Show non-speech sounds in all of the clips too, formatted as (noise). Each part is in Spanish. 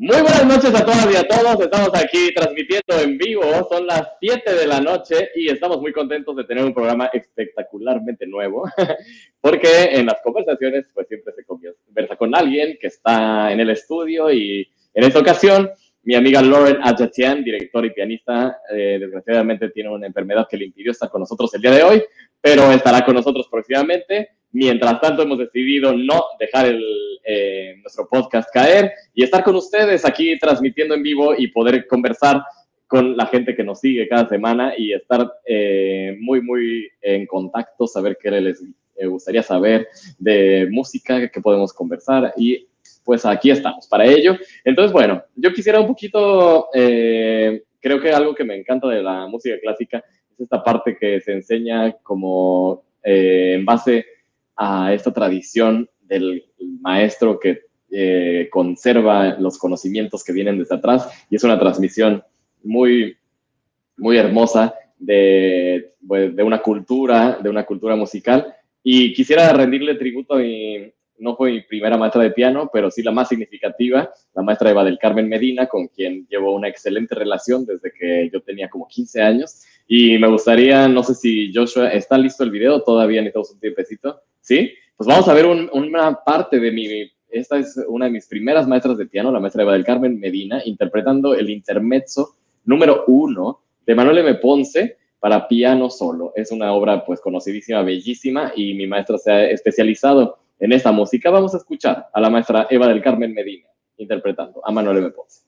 Muy buenas noches a todas y a todos. Estamos aquí transmitiendo en vivo. Son las 7 de la noche y estamos muy contentos de tener un programa espectacularmente nuevo, (laughs) porque en las conversaciones pues siempre se conversa con alguien que está en el estudio y en esta ocasión mi amiga Lauren Ajatian, directora y pianista, eh, desgraciadamente tiene una enfermedad que le impidió estar con nosotros el día de hoy, pero estará con nosotros próximamente. Mientras tanto, hemos decidido no dejar el, eh, nuestro podcast caer y estar con ustedes aquí transmitiendo en vivo y poder conversar con la gente que nos sigue cada semana y estar eh, muy, muy en contacto, saber qué les eh, gustaría saber de música, que podemos conversar y pues aquí estamos para ello. Entonces, bueno, yo quisiera un poquito, creo que algo que me encanta de la música clásica es esta parte que se enseña como en base a esta tradición del maestro que eh, conserva los conocimientos que vienen desde atrás y es una transmisión muy, muy hermosa de, pues, de una cultura, de una cultura musical. Y quisiera rendirle tributo a mi, no fue mi primera maestra de piano, pero sí la más significativa, la maestra Eva del Carmen Medina, con quien llevo una excelente relación desde que yo tenía como 15 años. Y me gustaría, no sé si Joshua, ¿está listo el video? Todavía necesitamos un tiempecito. ¿Sí? Pues vamos a ver una parte de mi, esta es una de mis primeras maestras de piano, la maestra Eva del Carmen Medina, interpretando el intermezzo número uno de Manuel M. Ponce para piano solo. Es una obra pues conocidísima, bellísima y mi maestra se ha especializado en esta música. Vamos a escuchar a la maestra Eva del Carmen Medina interpretando a Manuel M. Ponce.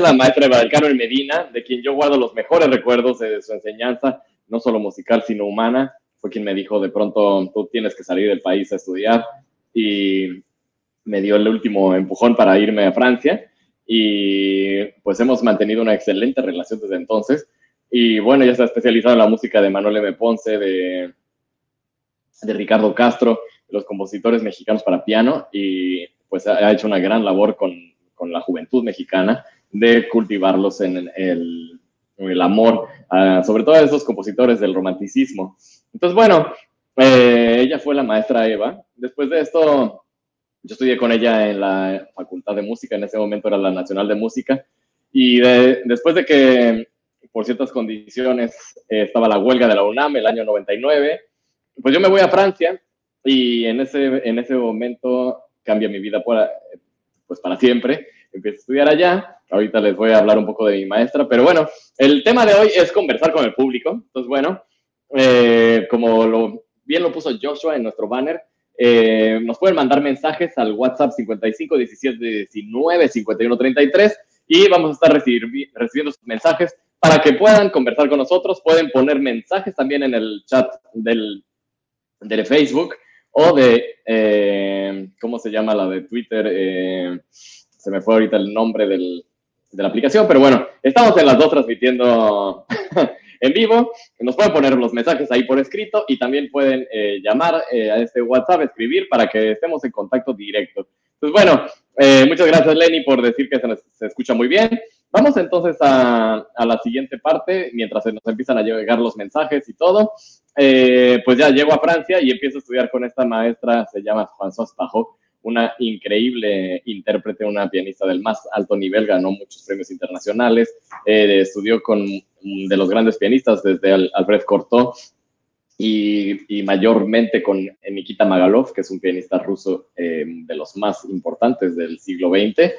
Es la maestra de Carmen Medina, de quien yo guardo los mejores recuerdos de su enseñanza, no solo musical, sino humana. Fue quien me dijo, de pronto, tú tienes que salir del país a estudiar. Y me dio el último empujón para irme a Francia. Y pues hemos mantenido una excelente relación desde entonces. Y bueno, ella está especializada en la música de Manuel M. Ponce, de, de Ricardo Castro, los compositores mexicanos para piano. Y pues ha hecho una gran labor con, con la juventud mexicana de cultivarlos en el, amor, uh, sobre todo a esos compositores del romanticismo. Entonces, bueno, eh, ella fue la maestra Eva. Después de esto, yo estudié con ella en la Facultad de Música, en ese momento era la Nacional de Música, y después de que por ciertas condiciones eh, estaba la huelga de la UNAM el año 99, pues yo me voy a Francia y en ese, en ese momento cambia mi vida por, pues para siempre. Empiezo a estudiar allá ahorita les voy a hablar un poco de mi maestra, pero bueno, el tema de hoy es conversar con el público. Entonces, bueno, eh, como lo, bien lo puso Joshua en nuestro banner, eh, nos pueden mandar mensajes al WhatsApp 55 17 19 51 33 y vamos a estar recibiendo sus mensajes para que puedan conversar con nosotros. Pueden poner mensajes también en el chat del, Facebook o de, eh, ¿cómo se llama la de Twitter? Se me fue ahorita el nombre del, de la aplicación, pero bueno, estamos en las dos transmitiendo (laughs) en vivo. Nos pueden poner los mensajes ahí por escrito y también pueden eh, llamar a este WhatsApp, escribir para que estemos en contacto directo. Pues bueno, muchas gracias Lenny por decir que se, se escucha muy bien. Vamos entonces a, a, la siguiente parte, mientras se nos empiezan a llegar los mensajes y todo. Eh, pues ya llego a Francia y empiezo a estudiar con esta maestra, se llama Françoise Pajot, una increíble intérprete, una pianista del más alto nivel, ganó muchos premios internacionales, eh, estudió con de los grandes pianistas, desde Alfred Cortot y, y, mayormente con Nikita Magalov, que es un pianista ruso eh, de los más importantes del siglo XX.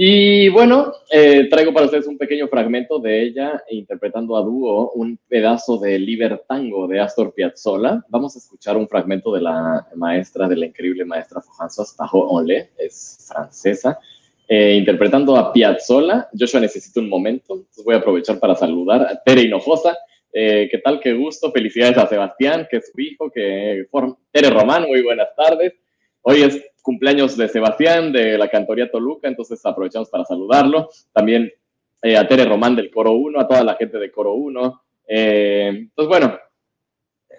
Y bueno, eh, traigo para ustedes un pequeño fragmento de ella interpretando a dúo un pedazo de Libertango de Astor Piazzolla. Vamos a escuchar un fragmento de la maestra, de la increíble maestra Françoise Pajot-Onlé, es francesa, eh, interpretando a Piazzolla. Joshua necesito un momento, voy a aprovechar para saludar a Tere Hinojosa. Eh, ¿Qué tal? Qué gusto. Felicidades a Sebastián, que es su hijo, que Tere Román, muy buenas tardes. Hoy es cumpleaños de Sebastián de la Cantoría Toluca, entonces aprovechamos para saludarlo. También eh, a Tere Román del Coro 1, a toda la gente de Coro 1. Eh, entonces, bueno,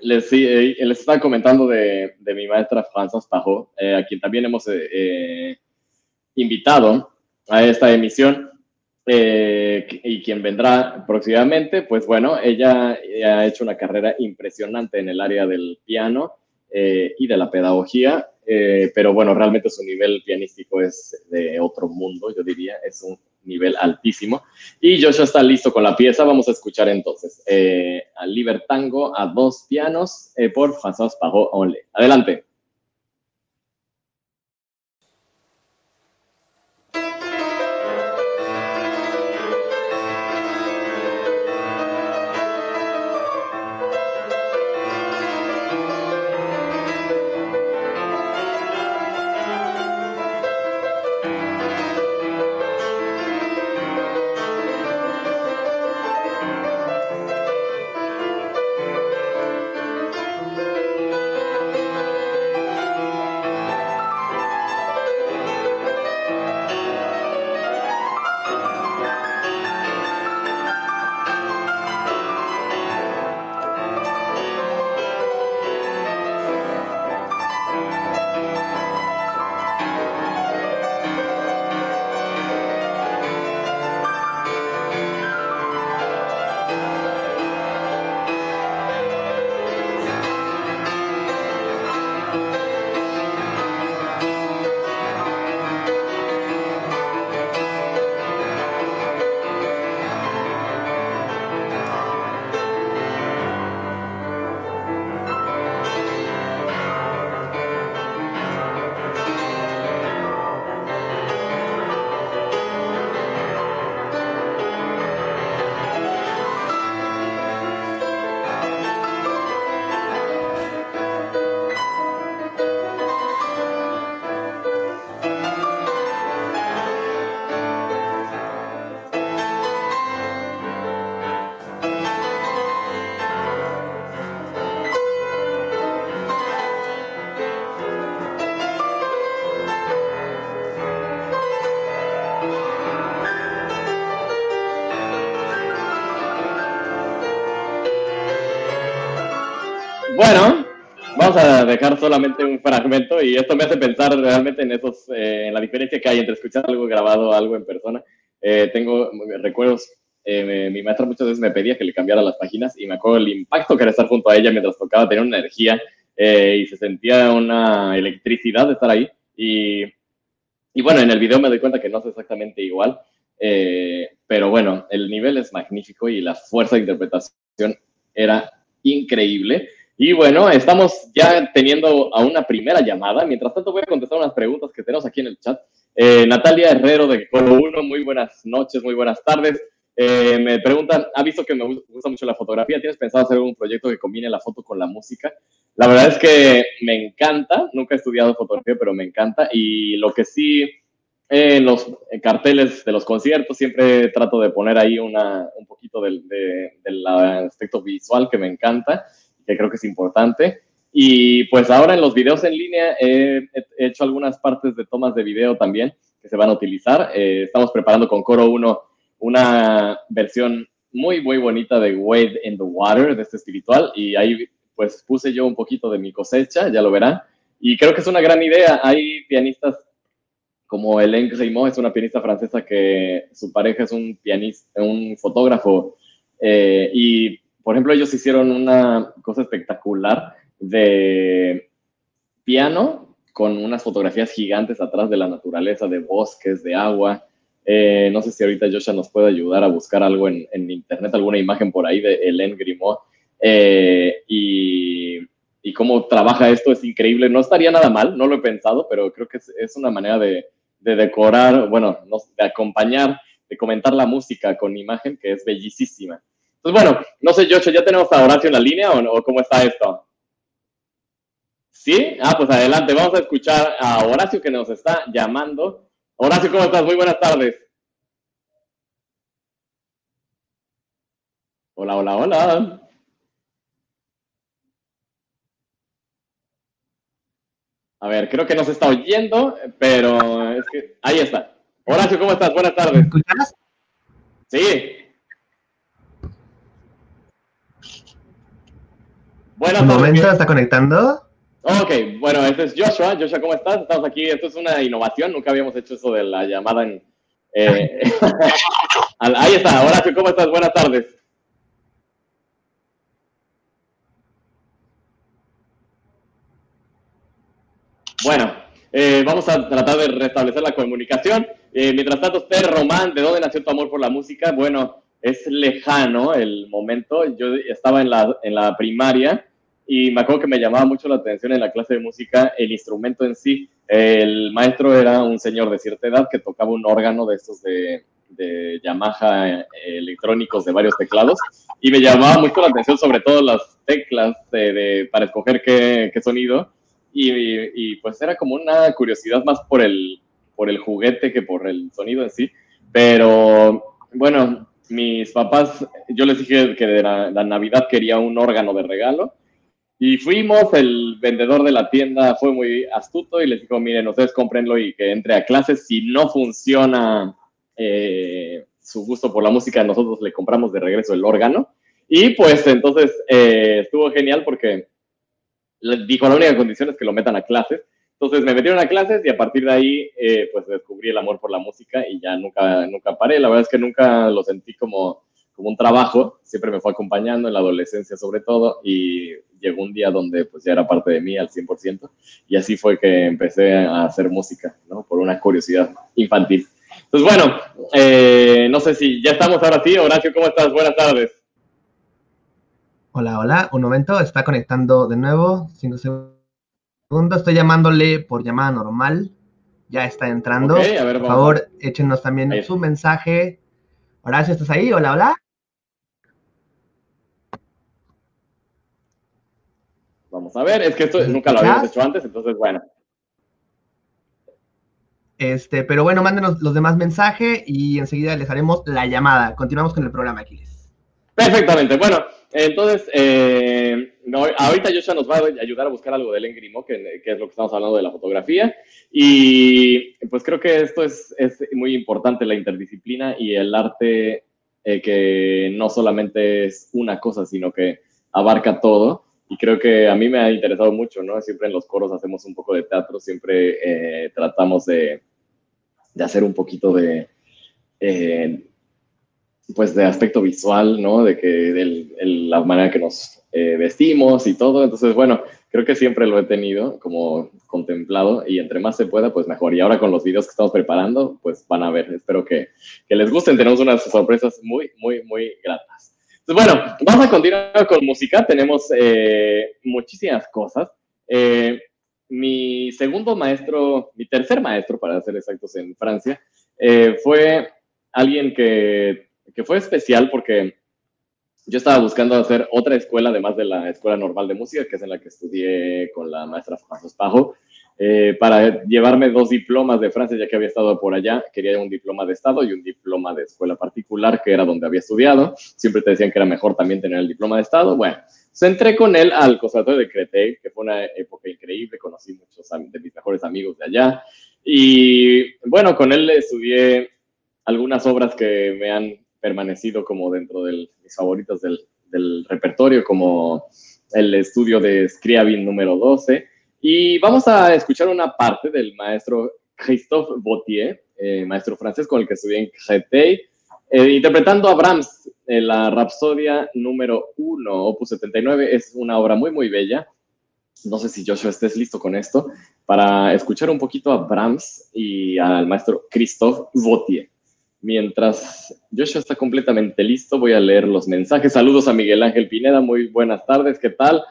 les, eh, les estaba comentando de, de mi maestra Françoise Pajot, a quien también hemos invitado a esta emisión y quien vendrá próximamente. Pues bueno, ella ha hecho una carrera impresionante en el área del piano y de la pedagogía eh, pero bueno, realmente su nivel pianístico es de otro mundo, yo diría, es un nivel altísimo. Y Joshua está listo con la pieza, vamos a escuchar entonces eh, Libertango a dos pianos eh, por François Pajot Only. Adelante. Vamos a dejar solamente un fragmento y esto me hace pensar realmente en esos, eh, en la diferencia que hay entre escuchar algo grabado algo en persona. Eh, tengo recuerdos, eh, mi maestra muchas veces me pedía que le cambiara las páginas y me acuerdo el impacto que era estar junto a ella mientras tocaba, tenía una energía y se sentía una electricidad de estar ahí. Y, y, bueno, en el video me doy cuenta que no es exactamente igual, pero bueno, el nivel es magnífico y la fuerza de interpretación era increíble. Y bueno, estamos ya teniendo a una primera llamada. Mientras tanto, voy a contestar unas preguntas que tenemos aquí en el chat. Eh, Natalia Herrero de Coro 1, muy buenas noches, muy buenas tardes. Eh, me preguntan, ¿ha visto que me gusta mucho la fotografía? ¿Tienes pensado hacer un proyecto que combine la foto con la música? La verdad es que me encanta, nunca he estudiado fotografía, pero me encanta. Y lo que sí, en los carteles de los conciertos siempre trato de poner ahí una, un poquito del, del aspecto visual que me encanta, que creo que es importante. Y pues ahora en los videos en línea he, hecho algunas partes de tomas de video también que se van a utilizar. Eh, estamos preparando con Coro 1 una versión muy, muy bonita de Wade in the Water, de este espiritual, y ahí pues puse yo un poquito de mi cosecha, ya lo verán, y creo que es una gran idea. Hay pianistas como Hélène Grimaud, es una pianista francesa que su pareja es un pianista, un fotógrafo, eh, y por ejemplo ellos hicieron una cosa espectacular de piano con unas fotografías gigantes atrás de la naturaleza, de bosques, de agua. Eh, no sé si ahorita Joshua nos puede ayudar a buscar algo en, internet, alguna imagen por ahí de Hélène Grimaud. Eh, y, cómo trabaja esto es increíble. No estaría nada mal, no lo he pensado, pero creo que es, una manera de, decorar, bueno, de acompañar, de comentar la música con imagen que es bellísima. Entonces, bueno, no sé, Joshua, ¿ya tenemos a Horacio en la línea o cómo está esto? ¿Sí? Ah, pues adelante, vamos a escuchar a Horacio que nos está llamando. Horacio, ¿cómo estás? Muy buenas tardes. Hola, hola, hola. A ver, creo que nos está oyendo, pero es que ahí está. Horacio, ¿cómo estás? Buenas tardes. escuchas? Sí. Buenas tardes. ¿Un momento está conectando? Ok, bueno, este es Joshua. Joshua, ¿cómo estás? Estamos aquí. Esto es una innovación. Nunca habíamos hecho eso de la llamada en. Eh, (laughs) ahí está. Horacio, ¿cómo estás? Buenas tardes. Bueno, eh, vamos a tratar de restablecer la comunicación. Eh, mientras tanto, usted, Román, ¿de dónde nació tu amor por la música? Bueno, es lejano el momento. Yo estaba en la, en la primaria y me acuerdo que me llamaba mucho la atención en la clase de música el instrumento en sí. El maestro era un señor de cierta edad que tocaba un órgano de estos de, de Yamaha eh, electrónicos de varios teclados y me llamaba mucho la atención sobre todo las teclas de, para escoger qué, qué sonido y, y, pues era como una curiosidad más por el, por el juguete que por el sonido en sí. Pero bueno, mis papás, yo les dije que de la Navidad quería un órgano de regalo y fuimos, el vendedor de la tienda fue muy astuto y les dijo, miren, ustedes cómprenlo y que entre a clases. Si no funciona eh, su gusto por la música, nosotros le compramos de regreso el órgano. Y pues entonces eh, estuvo genial porque dijo, la única condición es que lo metan a clases. Entonces me metieron a clases y a partir de ahí eh, pues descubrí el amor por la música y ya nunca, nunca paré. La verdad es que nunca lo sentí como como un trabajo, siempre me fue acompañando en la adolescencia sobre todo y llegó un día donde pues ya era parte de mí al 100% y así fue que empecé a hacer música, ¿no? Por una curiosidad infantil. Entonces, bueno, eh, no sé si ya estamos ahora sí. Horacio, ¿cómo estás? Buenas tardes. Hola, hola. Un momento, está conectando de nuevo. Cinco segundos. Estoy llamándole por llamada normal. Ya está entrando. por favor, échenos también su mensaje. Horacio, ¿estás ahí? Hola, hola. Vamos a ver, es que esto nunca lo habíamos hecho antes, entonces bueno. Este, pero bueno, mándenos los demás mensajes y enseguida les haremos la llamada. Continuamos con el programa, Aquiles. Perfectamente. Bueno, entonces, eh, ahorita Joshua nos va a ayudar a buscar algo del Engrimo, que, que, es lo que estamos hablando de la fotografía. Y pues creo que esto es, es muy importante, la interdisciplina y el arte eh, que no solamente es una cosa, sino que abarca todo y creo que a mí me ha interesado mucho, ¿no? Siempre en los coros hacemos un poco de teatro, siempre eh, tratamos de, de, hacer un poquito de, eh, pues de aspecto visual, ¿no? De que de la manera que nos eh, vestimos y todo. Entonces, bueno, creo que siempre lo he tenido como contemplado y entre más se pueda, pues mejor. Y ahora con los videos que estamos preparando, pues van a ver. Espero que, que les gusten. Tenemos unas sorpresas muy, muy, muy gratas. Pues bueno, vamos a continuar con música. Tenemos eh, muchísimas cosas. Eh, mi segundo maestro, mi tercer maestro, para ser exactos, en Francia, eh, fue alguien que, que, fue especial porque yo estaba buscando hacer otra escuela, además de la escuela normal de música, que es en la que estudié con la maestra François Pajo, eh, para llevarme dos diplomas de Francia, ya que había estado por allá. Quería un diploma de Estado y un diploma de escuela particular, que era donde había estudiado. Siempre te decían que era mejor también tener el diploma de Estado. Bueno, se entré con él al Conservatorio de Créteil, que fue una época increíble. Conocí muchos de mis mejores amigos de allá. Y bueno, con él estudié algunas obras que me han permanecido como dentro de mis favoritos del, repertorio, como el estudio de Scriabin número 12 y vamos a escuchar una parte del maestro Christophe Bautier, eh, maestro francés con el que estudié en Créteil, eh, interpretando a Brahms, en la Rapsodia número 1, opus 79. Es una obra muy, muy bella. No sé si Joshua estés listo con esto para escuchar un poquito a Brahms y al maestro Christophe Bautier. Mientras Joshua está completamente listo, voy a leer los mensajes. Saludos a Miguel Ángel Pineda, muy buenas tardes, ¿qué tal?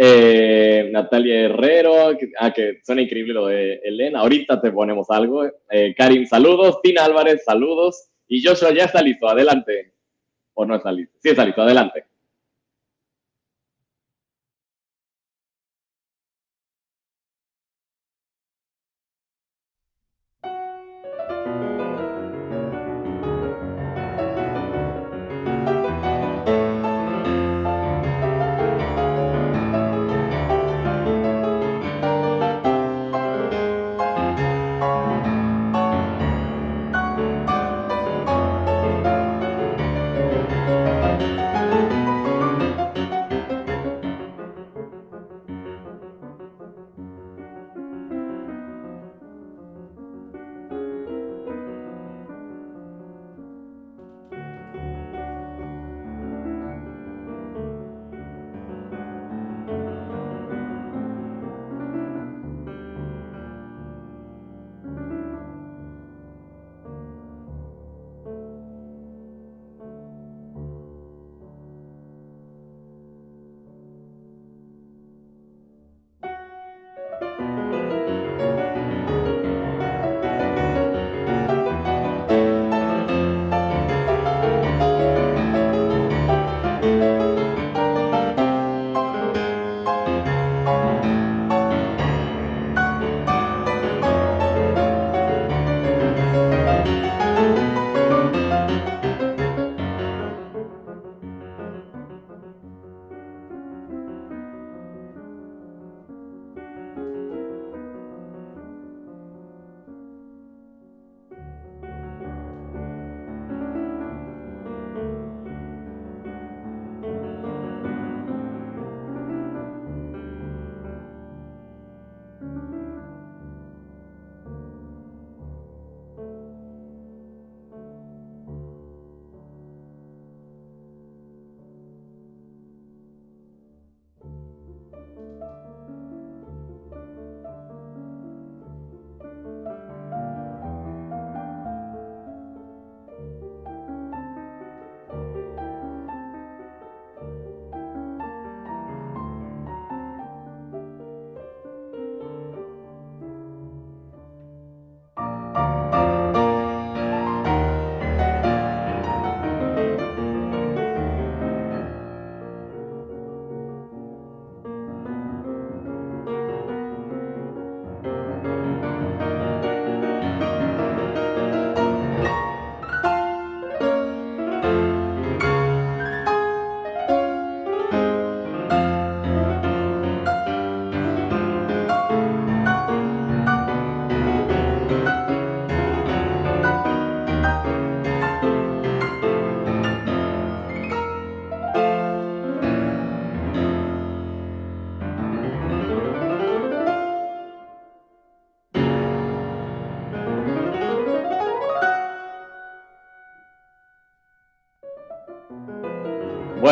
Eh, Natalia Herrero, ah, que suena increíble lo de Elena. Ahorita te ponemos algo. Eh, Karim, saludos. Tina Álvarez, saludos. Y Joshua ya está listo, adelante. ¿O no está listo? Sí está listo, adelante.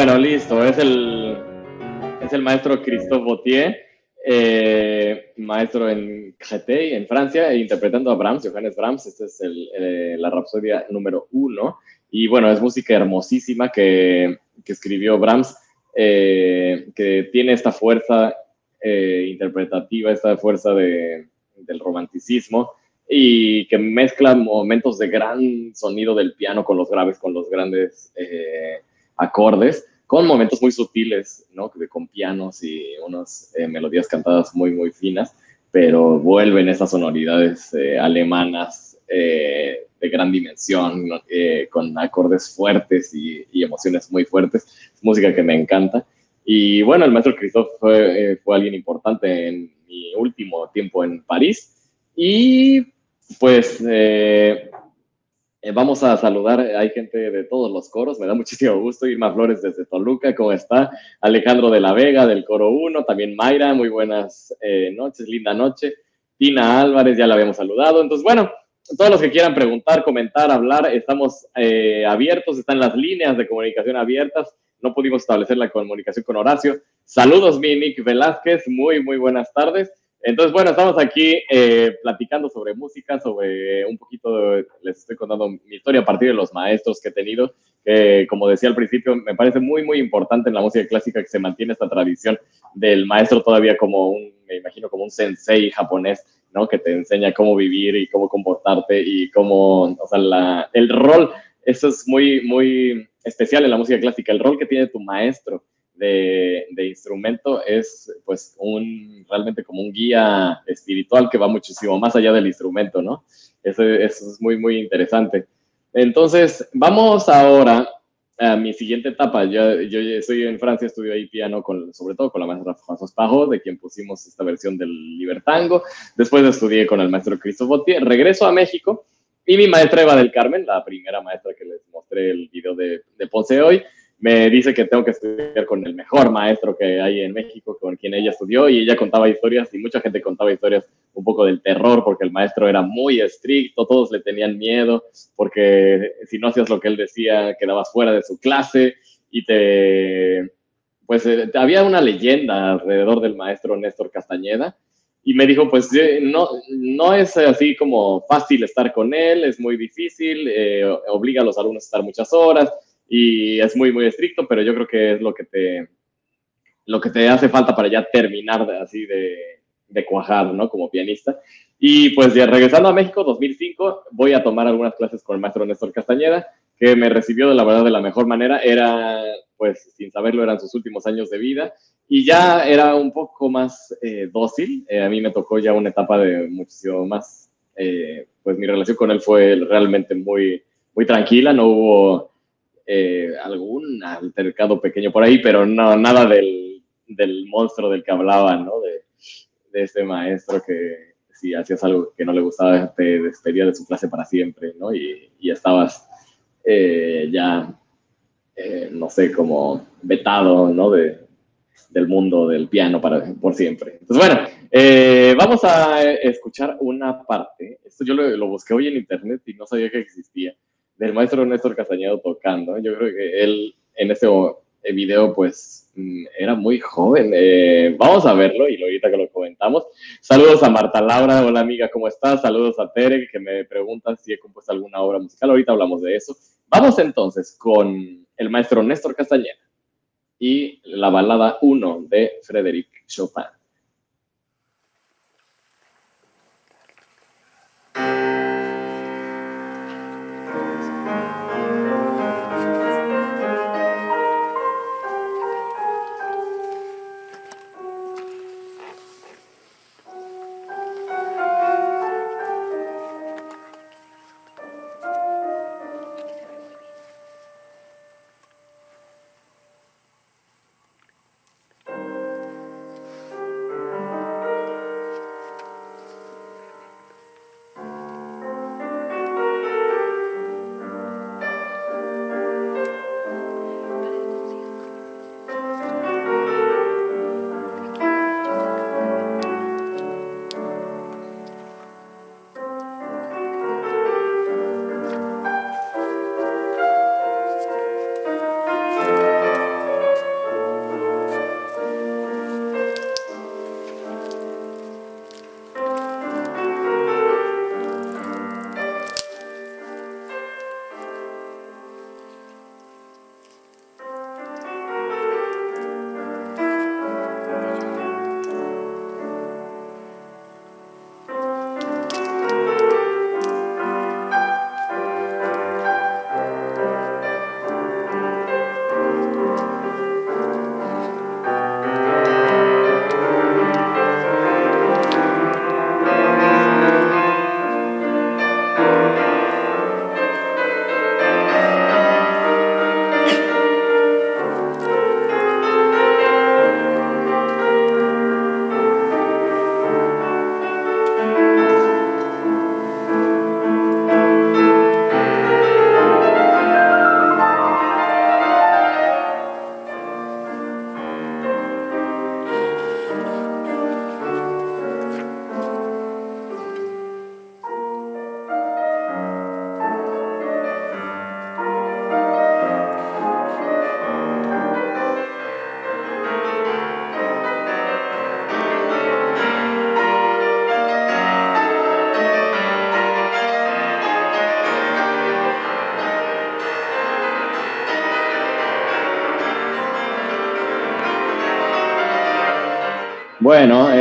Bueno, listo. Es el, es el maestro Christophe Bautier, eh, maestro en Créteil, en Francia, e interpretando a Brahms, Johannes Brahms. Esta es eh, la Rapsodia número uno. Y bueno, es música hermosísima que, que escribió Brahms, eh, que tiene esta fuerza interpretativa, esta fuerza de, del romanticismo y que mezcla momentos de gran sonido del piano con los graves, con los grandes acordes, con momentos muy sutiles, ¿no? Con pianos y unas eh, melodías cantadas muy, muy finas, pero vuelven esas sonoridades alemanas de gran dimensión, con acordes fuertes y, y, emociones muy fuertes. Es música que me encanta. Y bueno, el maestro Christophe fue, fue alguien importante en mi último tiempo en París. Y pues eh, eh, vamos a saludar, hay gente de todos los coros, me da muchísimo gusto. Irma Flores desde Toluca, ¿cómo está? Alejandro de la Vega del coro 1, también Mayra, muy buenas eh, noches, linda noche. Tina Álvarez, ya la habíamos saludado. Entonces, bueno, todos los que quieran preguntar, comentar, hablar, estamos abiertos, están las líneas de comunicación abiertas. No pudimos establecer la comunicación con Horacio. Saludos, mi Nick Velázquez, muy, muy buenas tardes. Entonces, bueno, estamos aquí eh, platicando sobre música, sobre un poquito, les estoy contando mi historia a partir de los maestros que he tenido, que como decía al principio, me parece muy, muy importante en la música clásica que se mantiene esta tradición del maestro todavía como un, me imagino, como un sensei japonés, ¿no? Que te enseña cómo vivir y cómo comportarte y cómo, o sea, la, el rol, eso es muy, muy especial en la música clásica, el rol que tiene tu maestro de, instrumento es pues un realmente como un guía espiritual que va muchísimo más allá del instrumento, ¿no? Eso, es muy, muy interesante. Entonces, vamos ahora a mi siguiente etapa. Yo, yo estoy en Francia, estudio ahí piano, con, sobre todo con la maestra François Pajo, de quien pusimos esta versión del Libertango. Después estudié con el maestro Botier. Regreso a México y mi maestra Eva del Carmen, la primera maestra que les mostré el video de, de Ponce hoy, me dice que tengo que estudiar con el mejor maestro que hay en México, con quien ella estudió, y ella contaba historias, y mucha gente contaba historias un poco del terror, porque el maestro era muy estricto, todos le tenían miedo, porque si no hacías lo que él decía, quedabas fuera de su clase, y te... Pues eh, había una leyenda alrededor del maestro Néstor Castañeda, y me dijo, pues no, no es así como fácil estar con él, es muy difícil, eh, obliga a los alumnos a estar muchas horas, y es muy, muy estricto, pero yo creo que es lo que te, lo que te hace falta para ya terminar así de, de cuajar, ¿no? Como pianista. Y pues ya regresando a México, 2005, voy a tomar algunas clases con el maestro Néstor Castañeda, que me recibió de la verdad de la mejor manera. Era, pues, sin saberlo, eran sus últimos años de vida y ya era un poco más eh, dócil. Eh, a mí me tocó ya una etapa de muchísimo más, eh, pues mi relación con él fue realmente muy, muy tranquila, no hubo eh, algún altercado pequeño por ahí, pero no, nada del, del monstruo del que hablaba, ¿no? De, de ese maestro que si hacías algo que no le gustaba, te despedía de su clase para siempre, ¿no? Y, estabas eh, ya, eh, no sé, como vetado, ¿no? De, del mundo del piano para, por siempre. Entonces, bueno, vamos a escuchar una parte. Esto yo lo, busqué hoy en internet y no sabía que existía del maestro Néstor Castañedo tocando. Yo creo que él en ese video pues mm, era muy joven. Eh, vamos a verlo y ahorita que lo comentamos. Saludos a Marta Laura, hola amiga, ¿cómo estás? Saludos a Tere que me pregunta si he compuesto alguna obra musical. Ahorita hablamos de eso. Vamos entonces con el maestro Néstor Castañeda y la balada 1 de Frédéric Chopin.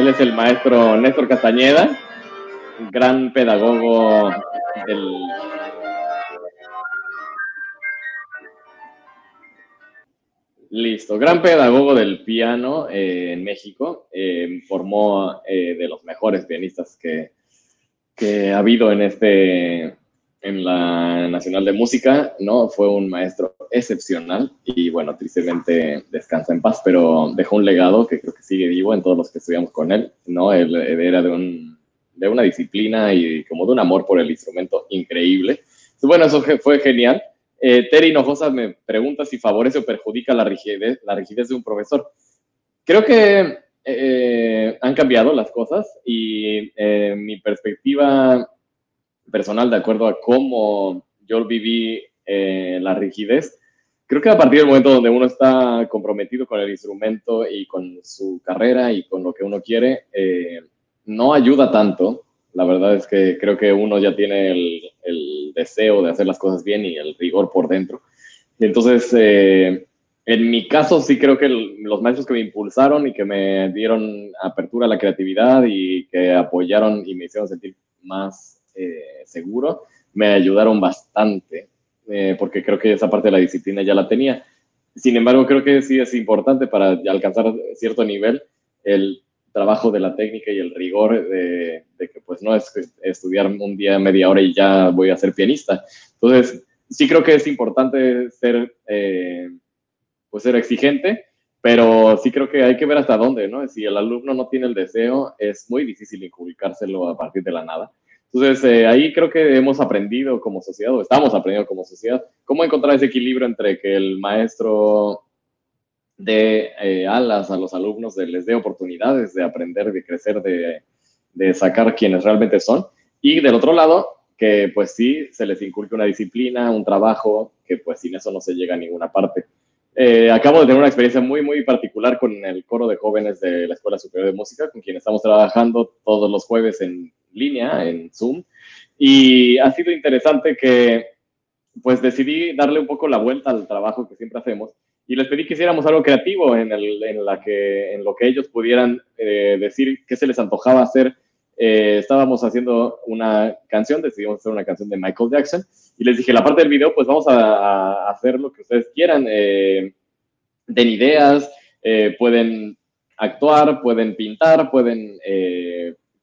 Es el maestro Néstor Castañeda, gran pedagogo del... Listo, gran pedagogo del piano eh, en México, eh, formó eh, de los mejores pianistas que, que ha habido en este en la Nacional de Música, ¿no? Fue un maestro excepcional y bueno, tristemente descansa en paz, pero dejó un legado que sigue vivo en todos los que estudiamos con él, ¿no? Él, era de, un, de una disciplina y como de un amor por el instrumento increíble. bueno, eso fue genial. Eh, Terry Hinojosa me pregunta si favorece o perjudica la rigidez, la rigidez de un profesor. Creo que eh, han cambiado las cosas y eh, mi perspectiva personal de acuerdo a cómo yo viví eh, la rigidez. Creo que a partir del momento donde uno está comprometido con el instrumento y con su carrera y con lo que uno quiere, eh, no ayuda tanto. La verdad es que creo que uno ya tiene el, el deseo de hacer las cosas bien y el rigor por dentro. Y entonces, eh, en mi caso, sí creo que los maestros que me impulsaron y que me dieron apertura a la creatividad y que apoyaron y me hicieron sentir más eh, seguro, me ayudaron bastante, eh, porque creo que esa parte de la disciplina ya la tenía. Sin embargo, creo que sí es importante para alcanzar cierto nivel el trabajo de la técnica y el rigor de, que pues no es estudiar un día media hora y ya voy a ser pianista. Entonces, sí creo que es importante ser, eh, pues ser exigente, pero sí creo que hay que ver hasta dónde, ¿no? Si el alumno no tiene el deseo, es muy difícil inculcárselo a partir de la nada. Entonces, eh, ahí creo que hemos aprendido como sociedad, o estamos aprendiendo como sociedad, cómo encontrar ese equilibrio entre que el maestro dé eh, alas a los alumnos, de, les dé oportunidades de aprender, de crecer, de, de sacar quienes realmente son, y del otro lado, que pues sí, se les inculque una disciplina, un trabajo, que pues sin eso no se llega a ninguna parte. Eh, acabo de tener una experiencia muy, muy particular con el coro de jóvenes de la Escuela Superior de Música, con quien estamos trabajando todos los jueves en línea, en Zoom. Y ha sido interesante que pues decidí darle un poco la vuelta al trabajo que siempre hacemos y les pedí que hiciéramos algo creativo en, el, en, la que, en lo que ellos pudieran eh, decir qué se les antojaba hacer. Eh, estábamos haciendo una canción, decidimos hacer una canción de Michael Jackson y les dije, la parte del video, pues vamos a, hacer lo que ustedes quieran. Eh, den ideas, pueden actuar, pueden pintar, pueden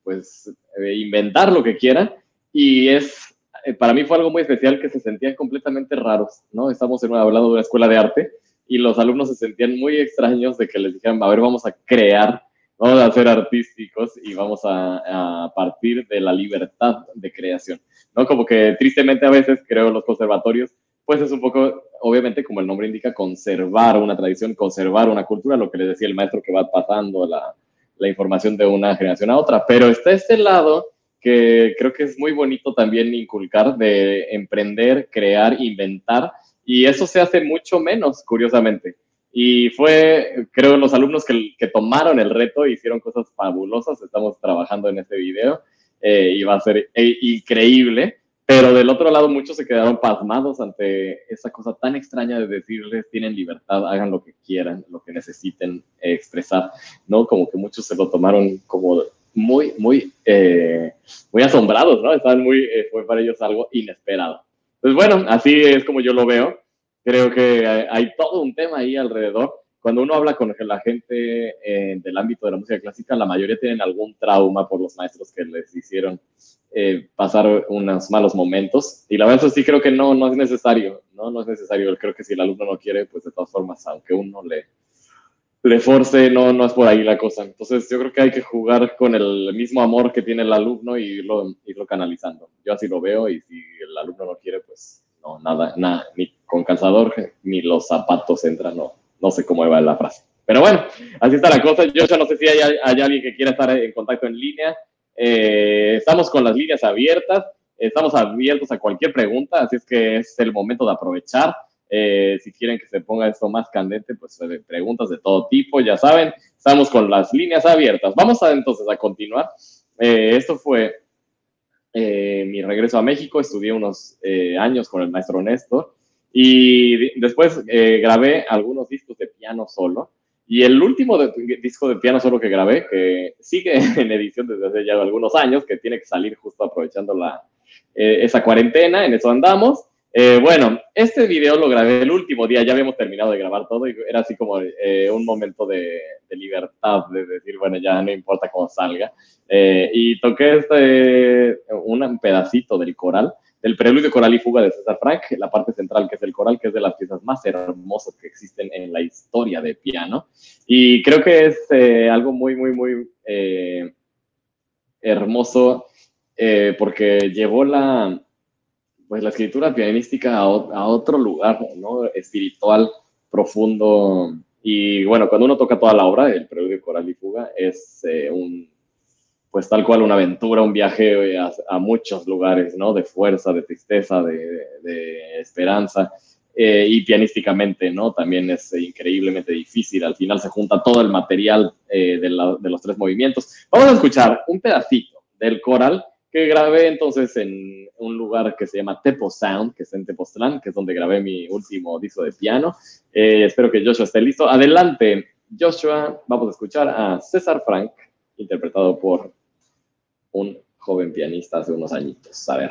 pues inventar lo que quieran y es, eh, para mí fue algo muy especial que se sentían completamente raros, ¿no? Estamos en hablando de una escuela de arte y los alumnos se sentían muy extraños de que les dijeran, a ver, vamos a crear, vamos a ser artísticos y vamos a, a partir de la libertad de creación, ¿no? Como que tristemente a veces creo los conservatorios, pues es un poco, obviamente, como el nombre indica, conservar una tradición, conservar una cultura, lo que les decía el maestro que va pasando la, la información de una generación a otra. Pero está este lado que creo que es muy bonito también inculcar de emprender, crear, inventar, y eso se hace mucho menos, curiosamente. Y fue, creo, los alumnos que, que tomaron el reto hicieron cosas fabulosas. Estamos trabajando en este video eh, y va a ser eh, increíble. Pero del otro lado, muchos se quedaron pasmados ante esa cosa tan extraña de decirles, tienen libertad, hagan lo que quieran, lo que necesiten expresar, ¿no? Como que muchos se lo tomaron como muy, muy, eh, muy asombrados, ¿no? Estaban muy, eh, fue para ellos algo inesperado. Pues bueno, así es como yo lo veo. Creo que hay todo un tema ahí alrededor. Cuando uno habla con la gente eh, del ámbito de la música clásica, la mayoría tienen algún trauma por los maestros que les hicieron eh, pasar unos malos momentos. Y la verdad sí creo que no, no es necesario, ¿no? No es necesario. Creo que si el alumno no quiere, pues de todas formas, aunque uno le, le force, no, no es por ahí la cosa. Entonces yo creo que hay que jugar con el mismo amor que tiene el alumno y irlo, irlo canalizando. Yo así lo veo y si el alumno no quiere, pues no, nada, nada, ni con calzador, ni los zapatos entran, no, no sé cómo va la frase. Pero bueno, así está la cosa. Yo ya no sé si hay alguien que quiera estar en contacto en línea. Eh, estamos con las líneas abiertas, estamos abiertos a cualquier pregunta, así es que es el momento de aprovechar. Eh, si quieren que se ponga esto más candente, pues eh, preguntas de todo tipo, ya saben, estamos con las líneas abiertas. Vamos a, entonces a continuar. esto fue mi regreso a México, estudié unos años con el maestro Néstor y después grabé algunos discos de piano solo Y el último disco de piano solo que grabé, que sigue (laughs) en edición desde hace ya algunos años, que tiene que salir justo aprovechando la, eh, esa cuarentena, en eso andamos. Eh, bueno, este video lo grabé el último día, ya habíamos terminado de grabar todo y era así como eh, un momento de, libertad, de decir, bueno, ya no importa cómo salga. y toqué este, un pedacito del coral del preludio coral y fuga de César Frank, la parte central que es el coral, que es de las piezas más hermosas que existen en la historia de piano. Y creo que es eh, algo muy, muy, muy eh, hermoso eh, porque llevó la, pues, la escritura pianística a, otro lugar, ¿no? Espiritual, profundo. Y bueno, cuando uno toca toda la obra, el preludio coral y fuga, es un pues tal cual una aventura, un viaje eh, a, muchos lugares, ¿no? De fuerza, de tristeza, de, esperanza. Eh, y pianísticamente, ¿no? También es increíblemente difícil. Al final se junta todo el material eh, de, los tres movimientos. Vamos a escuchar un pedacito del coral que grabé entonces en un lugar que se llama Tepo Sound, que es en Tepoztlán, que es donde grabé mi último disco de piano. espero que Joshua esté listo. Adelante, Joshua. Vamos a escuchar a César Frank, interpretado por un joven pianista hace unos añitos. A ver.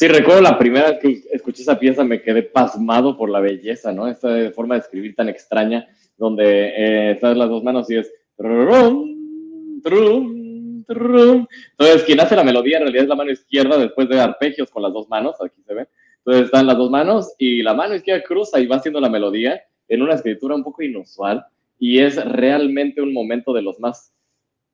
Sí, recuerdo la primera vez que escuché esa pieza me quedé pasmado por la belleza, ¿no? Esta forma de escribir tan extraña, donde eh, estás las dos manos y es... Entonces, quien hace la melodía en realidad es la mano izquierda después de arpegios con las dos manos, aquí se ve. Entonces están las dos manos y la mano izquierda cruza y va haciendo la melodía en una escritura un poco inusual y es realmente un momento de los más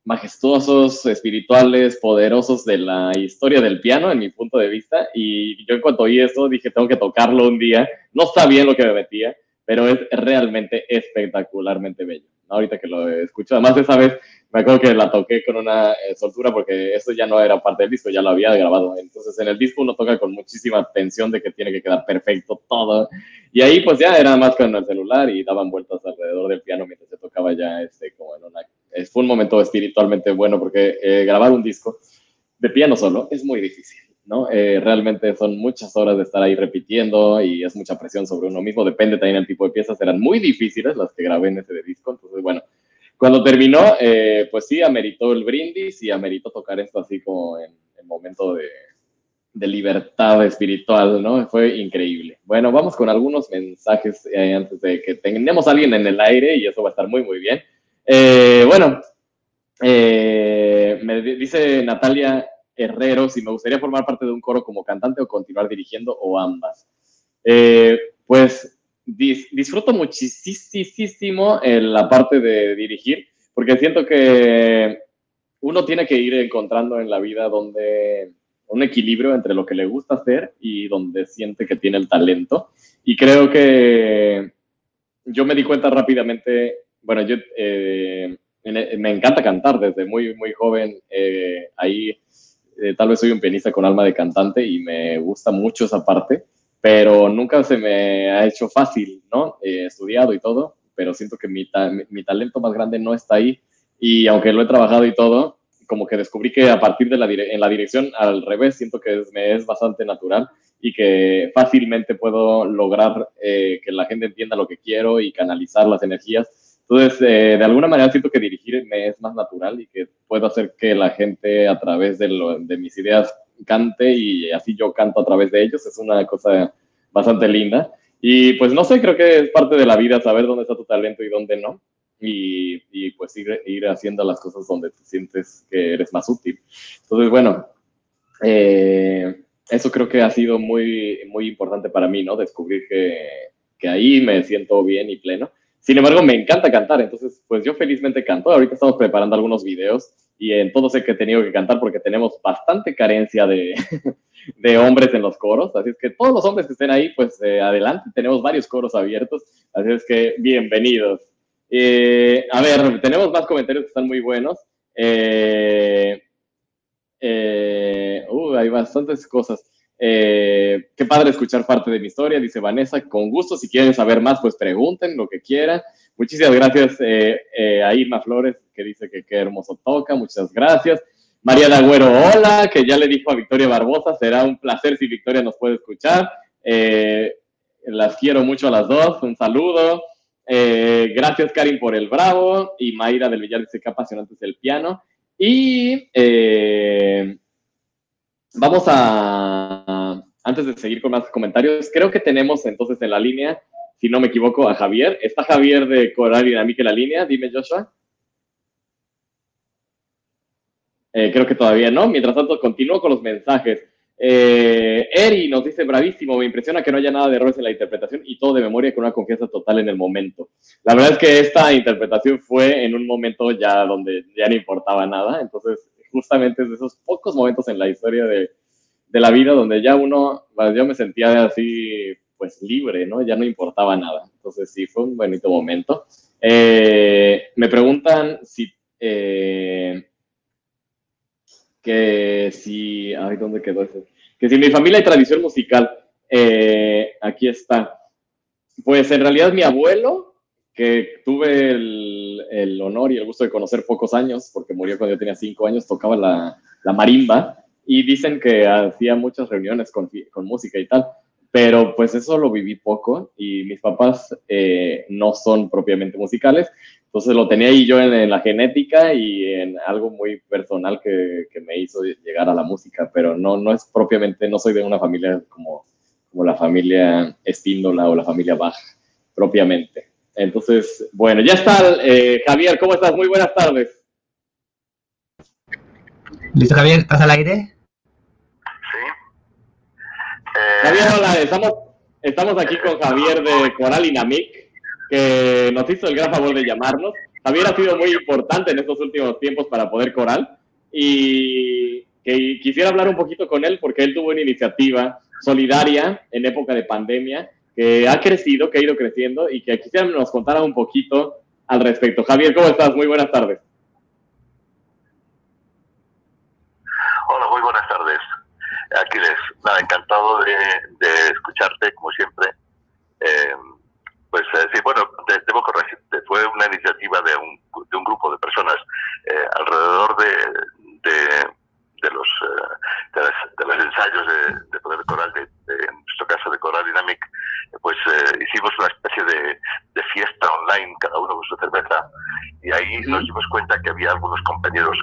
majestuosos, espirituales, poderosos de la historia del piano, en mi punto de vista. Y yo en cuanto oí esto dije, tengo que tocarlo un día. No está bien lo que me metía, pero es realmente espectacularmente bello. Ahorita que lo escucho, además esa vez me acuerdo que la toqué con una eh, soltura porque eso ya no era parte del disco, ya lo había grabado. Entonces en el disco uno toca con muchísima tensión de que tiene que quedar perfecto todo. Y ahí pues ya era más con el celular y daban vueltas alrededor del piano mientras se tocaba ya este como en una fue un momento espiritualmente bueno porque eh, grabar un disco de piano solo es muy difícil, ¿no? Eh, realmente son muchas horas de estar ahí repitiendo y es mucha presión sobre uno mismo, depende también del tipo de piezas, eran muy difíciles las que grabé en ese disco, entonces bueno, cuando terminó, eh, pues sí, ameritó el brindis y ameritó tocar esto así como en el momento de, de libertad espiritual, ¿no? Fue increíble. Bueno, vamos con algunos mensajes antes de que tengamos a alguien en el aire y eso va a estar muy, muy bien. Eh, bueno, eh, me dice Natalia Herrero si me gustaría formar parte de un coro como cantante o continuar dirigiendo o ambas. Eh, pues disfruto muchísimo la parte de dirigir, porque siento que uno tiene que ir encontrando en la vida donde un equilibrio entre lo que le gusta hacer y donde siente que tiene el talento. Y creo que yo me di cuenta rápidamente bueno, yo eh, me encanta cantar desde muy, muy joven. Eh, ahí eh, tal vez soy un pianista con alma de cantante y me gusta mucho esa parte, pero nunca se me ha hecho fácil, ¿no? He estudiado y todo, pero siento que mi, mi, talento más grande no está ahí. Y aunque lo he trabajado y todo, como que descubrí que a partir de la, en la dirección al revés, siento que me es bastante natural y que fácilmente puedo lograr que la gente entienda lo que quiero y canalizar las energías entonces, eh, de alguna manera siento que dirigirme es más natural y que puedo hacer que la gente a través de, de mis ideas cante y así yo canto a través de ellos. Es una cosa bastante linda. Y pues no sé, creo que es parte de la vida saber dónde está tu talento y dónde no. Y, y pues ir, ir, haciendo las cosas donde te sientes que eres más útil. Entonces, bueno, eh, eso creo que ha sido muy, muy importante para mí, ¿no? Descubrir que, que ahí me siento bien y pleno. Sin embargo, me encanta cantar, entonces, pues yo felizmente canto. Ahorita estamos preparando algunos videos y en todo sé que he tenido que cantar porque tenemos bastante carencia de, (laughs) de hombres en los coros. Así es que todos los hombres que estén ahí, pues eh, adelante. Tenemos varios coros abiertos, así es que bienvenidos. Eh, a ver, tenemos más comentarios que están muy buenos. Eh, uh, hay bastantes cosas. Eh, qué padre escuchar parte de mi historia, dice Vanessa. Con gusto, si quieren saber más, pues pregunten lo que quieran. Muchísimas gracias eh, eh, a Irma Flores, que dice que qué hermoso toca. Muchas gracias. María Agüero, hola, que ya le dijo a Victoria Barbosa. Será un placer si Victoria nos puede escuchar. las quiero mucho a las dos. Un saludo. gracias, Karin, por el bravo. Y Mayra del Villar dice que apasionante es el piano. Y vamos a, antes de seguir con más comentarios, creo que tenemos entonces en la línea, si no me equivoco, a Javier. ¿Está Javier de Coral Dinámica en la línea? Dime, Joshua. Eh, creo que todavía no. Mientras tanto, continúo con los mensajes. Eh, Eri nos dice, bravísimo, me impresiona que no haya nada de errores en la interpretación y todo de memoria con una confianza total en el momento. La verdad es que esta interpretación fue en un momento ya donde ya no importaba nada, entonces justamente es de esos pocos momentos en la historia de, de la vida donde ya uno, yo me sentía así, pues libre, ¿no? Ya no importaba nada. Entonces sí, fue un bonito momento. Eh, me preguntan si, eh, que si, ay, ¿dónde quedó eso? Que si mi familia hay tradición musical, eh, aquí está. Pues en realidad mi abuelo, que tuve el, el, honor y el gusto de conocer pocos años, porque murió cuando yo tenía cinco años, tocaba la, la marimba y dicen que hacía muchas reuniones con, con, música y tal, pero pues eso lo viví poco y mis papás eh, no son propiamente musicales, Entonces lo tenía ahí yo en, la genética y en algo muy personal que, que, me hizo llegar a la música, pero no, no es propiamente, no soy de una familia como, como la familia Espíndola o la familia Bach, propiamente. Entonces, bueno, ya está, eh, Javier, ¿cómo estás? Muy buenas tardes. ¿Listo, Javier? ¿Estás al aire? Javier, hola, estamos, estamos aquí con Javier de Coral Inamic, que nos hizo el gran favor de llamarnos. Javier ha sido muy importante en estos últimos tiempos para poder Coral y que quisiera hablar un poquito con él porque él tuvo una iniciativa solidaria en época de pandemia que ha crecido, que ha ido creciendo y que quisiera nos contara un poquito al respecto. Javier, ¿cómo estás? Muy buenas tardes. Hola, muy buenas tardes. Aquiles, nada, de, escucharte, como siempre. Eh, pues eh, sí, bueno, debo corregirte, fue una iniciativa de un, de un grupo de personas eh, alrededor de, de, los, de, los ensayos de, poder coral, de, en nuestro caso de Coral Dynamic, pues hicimos una especie de, fiesta online, cada uno con su cerveza, y ahí nos dimos cuenta que había algunos compañeros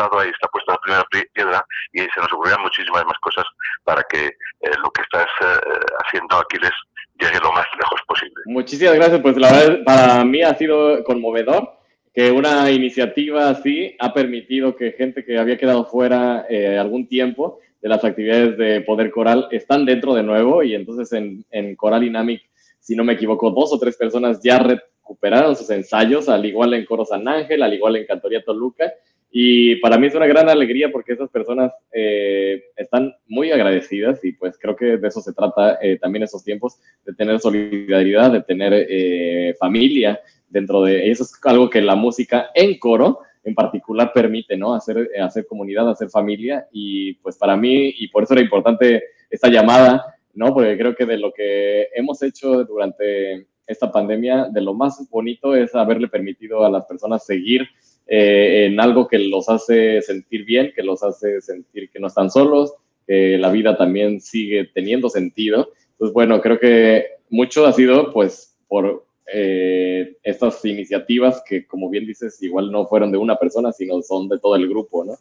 empezado, ahí está puesta la primera piedra y se nos ocurrirán muchísimas más cosas para que eh, lo que estás eh, haciendo, Aquiles, llegue lo más lejos posible. Muchísimas gracias, pues la verdad para mí ha sido conmovedor que una iniciativa así ha permitido que gente que había quedado fuera eh, algún tiempo de las actividades de Poder Coral están dentro de nuevo y entonces en, en Coral Dynamic si no me equivoco, dos o tres personas ya recuperaron sus ensayos, al igual en Coro San Ángel, al igual en Cantoría Toluca. Y para mí es una gran alegría porque esas personas eh, están muy agradecidas y pues creo que de eso se trata eh, también esos tiempos, de tener solidaridad, de tener eh, familia dentro de eso es algo que la música en coro en particular permite, ¿no? Hacer, hacer comunidad, hacer familia y pues para mí y por eso era importante esta llamada ¿no? Porque creo que de lo que hemos hecho durante esta pandemia, de lo más bonito es haberle permitido a las personas seguir eh, en algo que los hace sentir bien, que los hace sentir que no están solos, la vida también sigue teniendo sentido. Entonces, bueno, creo que mucho ha sido pues por eh, estas iniciativas que, como bien dices, igual no fueron de una persona, sino son de todo el grupo, ¿no?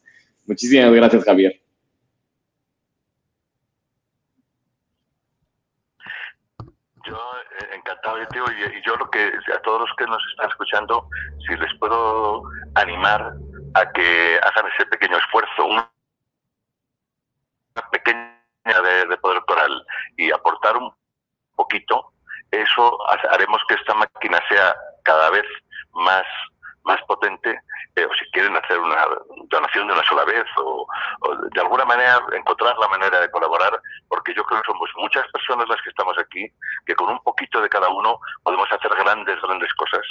Muchísimas gracias, Javier. Y, yo lo que a todos los que nos están escuchando, si les puedo animar a que hagan ese pequeño esfuerzo, una pequeña de, poder coral y aportar un poquito, eso haremos que esta máquina sea cada vez más más potente, o si quieren hacer una donación de una sola vez, o, de alguna manera encontrar la manera de colaborar, porque yo creo que somos muchas personas las que estamos aquí, que con un poquito de cada uno podemos hacer grandes, grandes cosas.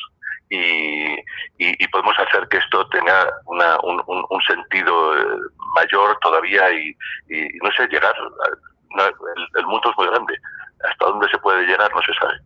Y, y, podemos hacer que esto tenga una, un, un, sentido eh, mayor todavía y, no sé, llegar. el, el mundo es muy grande. Hasta dónde se puede llegar no se sabe.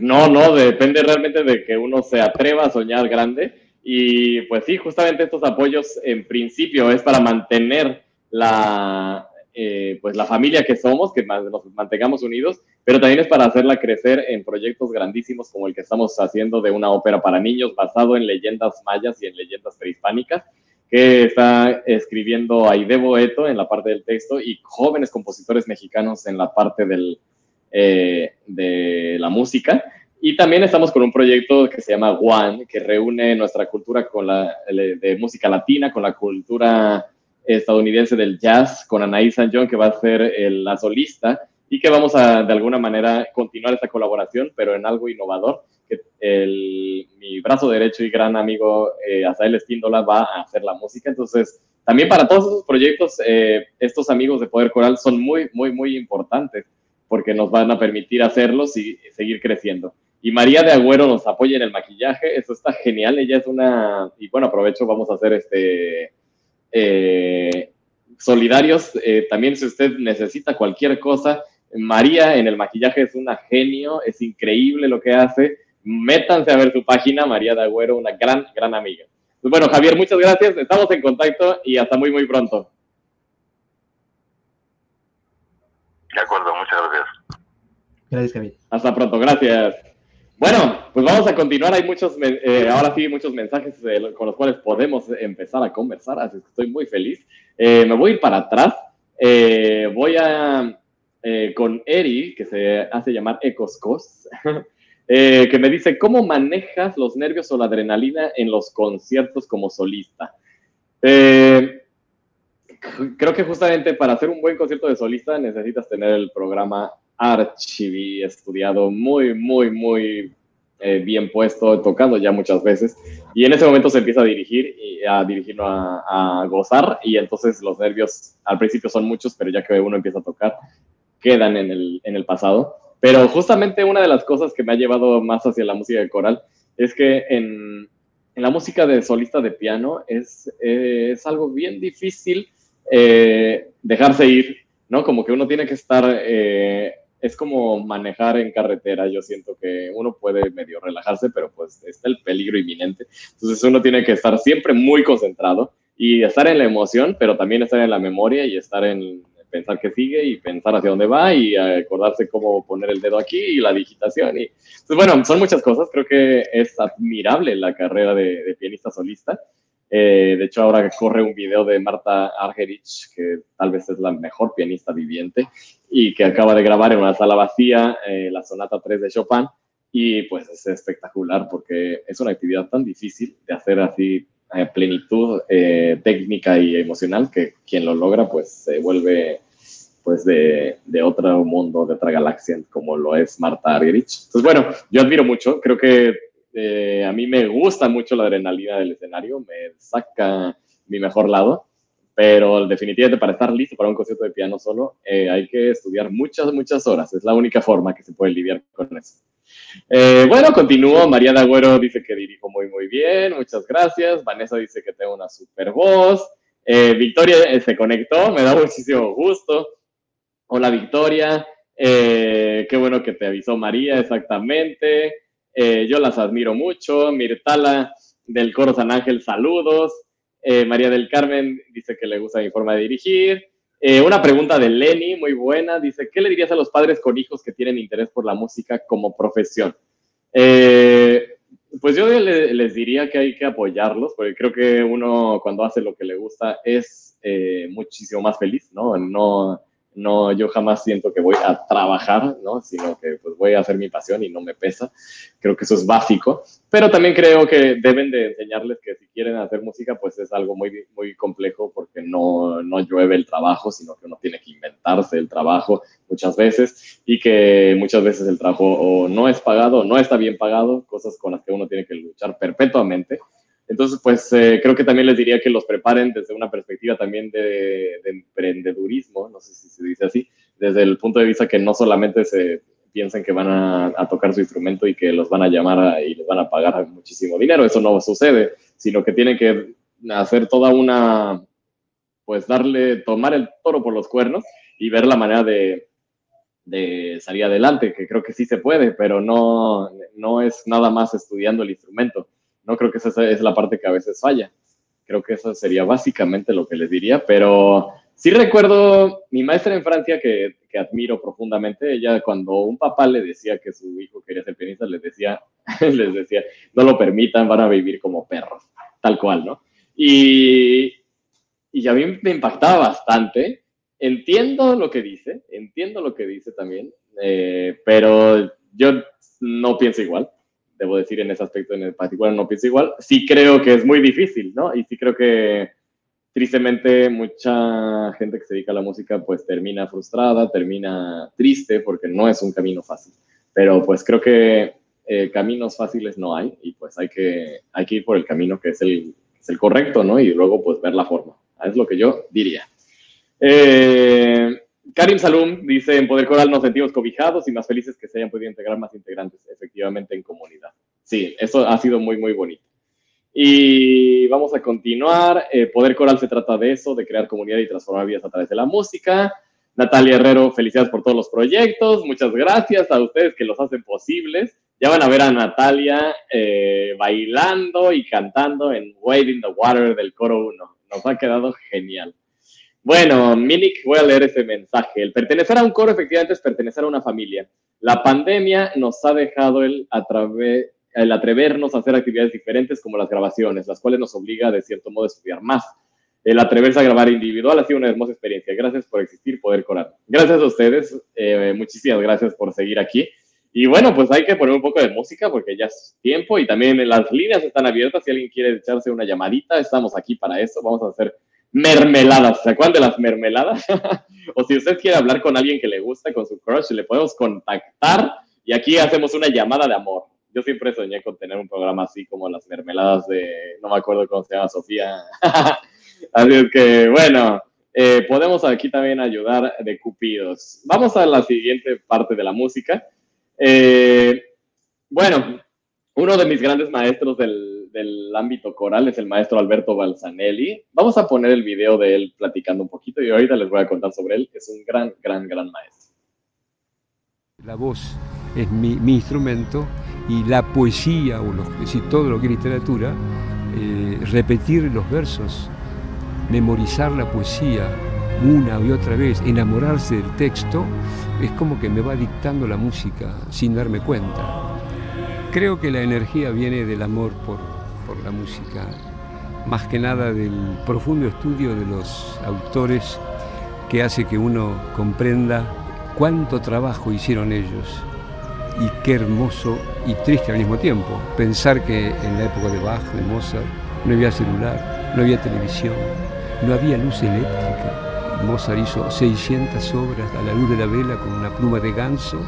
No, no, depende realmente de que uno se atreva a soñar grande. Y pues sí, justamente estos apoyos en principio es para mantener la, eh, pues la familia que somos, que nos mantengamos unidos, pero también es para hacerla crecer en proyectos grandísimos como el que estamos haciendo de una ópera para niños basado en leyendas mayas y en leyendas prehispánicas, que está escribiendo Aide Boeto en la parte del texto y jóvenes compositores mexicanos en la parte del, eh, de la música. Y también estamos con un proyecto que se llama One, que reúne nuestra cultura con la, de música latina con la cultura estadounidense del jazz, con Anaí San John, que va a ser la solista, y que vamos a, de alguna manera, continuar esta colaboración, pero en algo innovador. Que el, mi brazo derecho y gran amigo eh, Azael Espíndola va a hacer la música. Entonces, también para todos esos proyectos, eh, estos amigos de Poder Coral son muy, muy, muy importantes porque nos van a permitir hacerlos y seguir creciendo. Y María de Agüero nos apoya en el maquillaje, eso está genial, ella es una, y bueno, aprovecho, vamos a hacer este, eh, solidarios, eh, también si usted necesita cualquier cosa, María en el maquillaje es una genio, es increíble lo que hace, métanse a ver su página, María de Agüero, una gran, gran amiga. Bueno, Javier, muchas gracias, estamos en contacto y hasta muy, muy pronto. De acuerdo, muchas gracias. Gracias, Javier. Hasta pronto, gracias. Bueno, pues vamos a continuar. Hay muchos, eh, ahora sí, muchos mensajes eh, con los cuales podemos empezar a conversar, así que estoy muy feliz. Eh, me voy a ir para atrás. voy a, con Eri, que se hace llamar Ecoscos, (laughs) que me dice, ¿cómo manejas los nervios o la adrenalina en los conciertos como solista? Creo que justamente para hacer un buen concierto de solista necesitas tener el programa Archivi estudiado muy, muy, muy eh, bien puesto, tocado ya muchas veces. Y en ese momento se empieza a dirigir, y a dirigirlo a, gozar. Y entonces los nervios al principio son muchos, pero ya que uno empieza a tocar, quedan en el, en el pasado. Pero justamente una de las cosas que me ha llevado más hacia la música de coral es que en, en la música de solista de piano es, es algo bien difícil eh, dejarse ir, ¿no? Como que uno tiene que estar, eh, es como manejar en carretera, yo siento que uno puede medio relajarse, pero pues está el peligro inminente. Entonces uno tiene que estar siempre muy concentrado y estar en la emoción, pero también estar en la memoria y estar en pensar que sigue y pensar hacia dónde va y acordarse cómo poner el dedo aquí y la digitación. Y, pues bueno, son muchas cosas. Creo que es admirable la carrera de pianista solista. Eh, de hecho, ahora corre un video de Marta Argerich, que tal vez es la mejor pianista viviente, y que acaba de grabar en una sala vacía eh, la sonata 3 de Chopin. Y pues es espectacular porque es una actividad tan difícil de hacer así a plenitud eh, técnica y emocional que quien lo logra pues se vuelve pues de, de, otro mundo, de otra galaxia, como lo es Marta Argerich. Entonces, bueno, yo admiro mucho, creo que eh, a mí me gusta mucho la adrenalina del escenario, me saca mi mejor lado, pero definitivamente para estar listo para un concierto de piano solo eh, hay que estudiar muchas, muchas horas. Es la única forma que se puede lidiar con eso. Eh, bueno, continúo. María Dagüero dice que dirijo muy, muy bien. Muchas gracias. Vanessa dice que tengo una super voz. Victoria se conectó. Me da muchísimo gusto. Hola, Victoria. qué bueno que te avisó María, exactamente. Eh, yo las admiro mucho. Mirtala del Coro San Ángel, saludos. Eh, María del Carmen dice que le gusta mi forma de dirigir. Eh, una pregunta de Lenny, muy buena. Dice, ¿qué le dirías a los padres con hijos que tienen interés por la música como profesión? pues yo les diría que hay que apoyarlos, porque creo que uno cuando hace lo que le gusta es muchísimo más feliz, ¿no? No, No, yo jamás siento que voy a trabajar, ¿no? Sino que pues voy a hacer mi pasión y no me pesa. Creo que eso es básico. Pero también creo que deben de enseñarles que si quieren hacer música, pues es algo muy, muy complejo porque no, no llueve el trabajo, sino que uno tiene que inventarse el trabajo muchas veces y que muchas veces el trabajo no es pagado o no está bien pagado, cosas con las que uno tiene que luchar perpetuamente. Entonces, pues eh, creo que también les diría que los preparen desde una perspectiva también de, emprendedurismo, no sé si se dice así, desde el punto de vista que no solamente se piensen que van a, tocar su instrumento y que los van a llamar y les van a pagar muchísimo dinero, eso no sucede, sino que tienen que hacer toda una, pues darle, tomar el toro por los cuernos y ver la manera de, de salir adelante, que creo que sí se puede, pero no, no es nada más estudiando el instrumento no creo que esa es la parte que a veces falla. Creo que eso sería básicamente lo que les diría, pero sí recuerdo mi maestra en Francia que, que admiro profundamente. Ella cuando un papá le decía que su hijo quería ser pianista, les decía, (laughs) les decía, no lo permitan, van a vivir como perros, tal cual, ¿no? Y, y a mí me impactaba bastante. Entiendo lo que dice, entiendo lo que dice también, eh, pero yo no pienso igual debo decir en ese aspecto en particular no pienso igual. Sí creo que es muy difícil, ¿no? Y sí creo que tristemente mucha gente que se dedica a la música pues termina frustrada, termina triste porque no es un camino fácil. Pero pues creo que eh, caminos fáciles no hay y pues hay que, hay que ir por el camino que es el, es el correcto, ¿no? Y luego pues ver la forma. Es lo que yo diría. Eh, Karim Salum dice, en Poder Coral nos sentimos cobijados y más felices que se hayan podido integrar más integrantes efectivamente en comunidad. Sí, eso ha sido muy, muy bonito. Y vamos a continuar. Eh, Poder Coral se trata de eso, de crear comunidad y transformar vidas a través de la música. Natalia Herrero, felicidades por todos los proyectos. Muchas gracias a ustedes que los hacen posibles. Ya van a ver a Natalia eh, bailando y cantando en Wade in the Water del coro 1. Nos ha quedado genial. Bueno, Minik, voy a leer ese mensaje. El pertenecer a un coro efectivamente es pertenecer a una familia. La pandemia nos ha dejado el, el atrevernos a hacer actividades diferentes como las grabaciones, las cuales nos obliga de cierto modo a estudiar más. El atreverse a grabar individual ha sido una hermosa experiencia. Gracias por existir, poder corar. Gracias a ustedes, eh, muchísimas gracias por seguir aquí. Y bueno, pues hay que poner un poco de música porque ya es tiempo y también las líneas están abiertas. Si alguien quiere echarse una llamadita, estamos aquí para eso. Vamos a hacer mermeladas. ¿Se acuerdan de las mermeladas? (laughs) o si usted quiere hablar con alguien que le gusta, con su crush, le podemos contactar y aquí hacemos una llamada de amor. Yo siempre soñé con tener un programa así como las mermeladas de, no me acuerdo cómo se llama, Sofía. (laughs) así es que, bueno, eh, podemos aquí también ayudar de cupidos. Vamos a la siguiente parte de la música. Eh, bueno, uno de mis grandes maestros del, del ámbito coral es el maestro Alberto Balzanelli. Vamos a poner el video de él platicando un poquito y ahorita les voy a contar sobre él. Es un gran, gran, gran maestro. La voz es mi, instrumento y la poesía, o decir, todo lo que es literatura, eh, repetir los versos, memorizar la poesía una y otra vez, enamorarse del texto, es como que me va dictando la música sin darme cuenta. Creo que la energía viene del amor por, la música, más que nada del profundo estudio de los autores que hace que uno comprenda cuánto trabajo hicieron ellos y qué hermoso y triste al mismo tiempo pensar que en la época de Bach, de Mozart, no había celular, no había televisión, no había luz eléctrica. Mozart hizo 600 obras a la luz de la vela con una pluma de ganso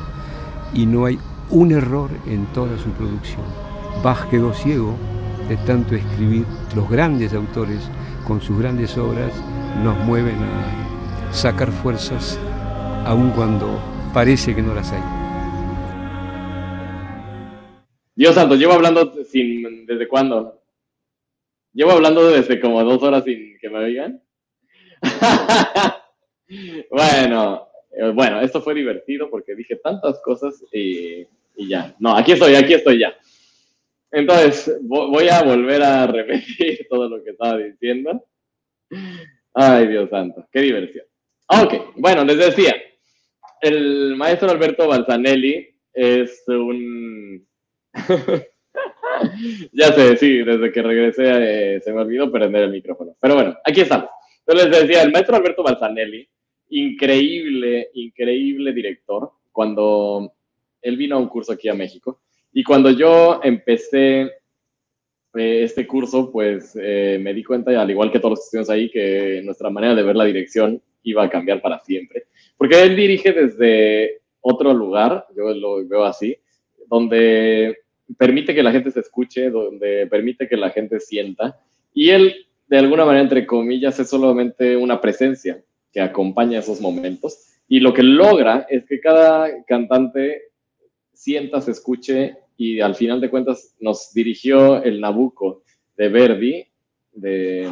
y no hay un error en toda su producción. Bach quedó ciego de tanto escribir, los grandes autores con sus grandes obras nos mueven a sacar fuerzas aun cuando parece que no las hay. Dios santo, llevo hablando sin desde cuándo? Llevo hablando desde como dos horas sin que me oigan. (laughs) bueno, eh, bueno, esto fue divertido porque dije tantas cosas y, y ya. No, aquí estoy, aquí estoy ya. Entonces, voy a volver a repetir (laughs) todo lo que estaba diciendo. Ay, Dios santo, qué diversión. Ok, bueno, les decía, el maestro Alberto Balzanelli es un... (laughs) ya sé, sí, desde que regresé eh, se me olvidó prender el micrófono. Pero bueno, aquí estamos. Entonces les decía, el maestro Alberto Balzanelli increíble, increíble director. Cuando él vino a un curso aquí a México y cuando yo empecé eh, este curso, pues eh, me di cuenta, al igual que todos los estuvimos ahí, que nuestra manera de ver la dirección iba a cambiar para siempre. Porque él dirige desde otro lugar, yo lo veo así, donde permite que la gente se escuche, donde permite que la gente sienta. Y él, de alguna manera, entre comillas, es solamente una presencia que acompaña esos momentos. Y lo que logra es que cada cantante sienta, se escuche y al final de cuentas nos dirigió el Nabucco de Verdi, de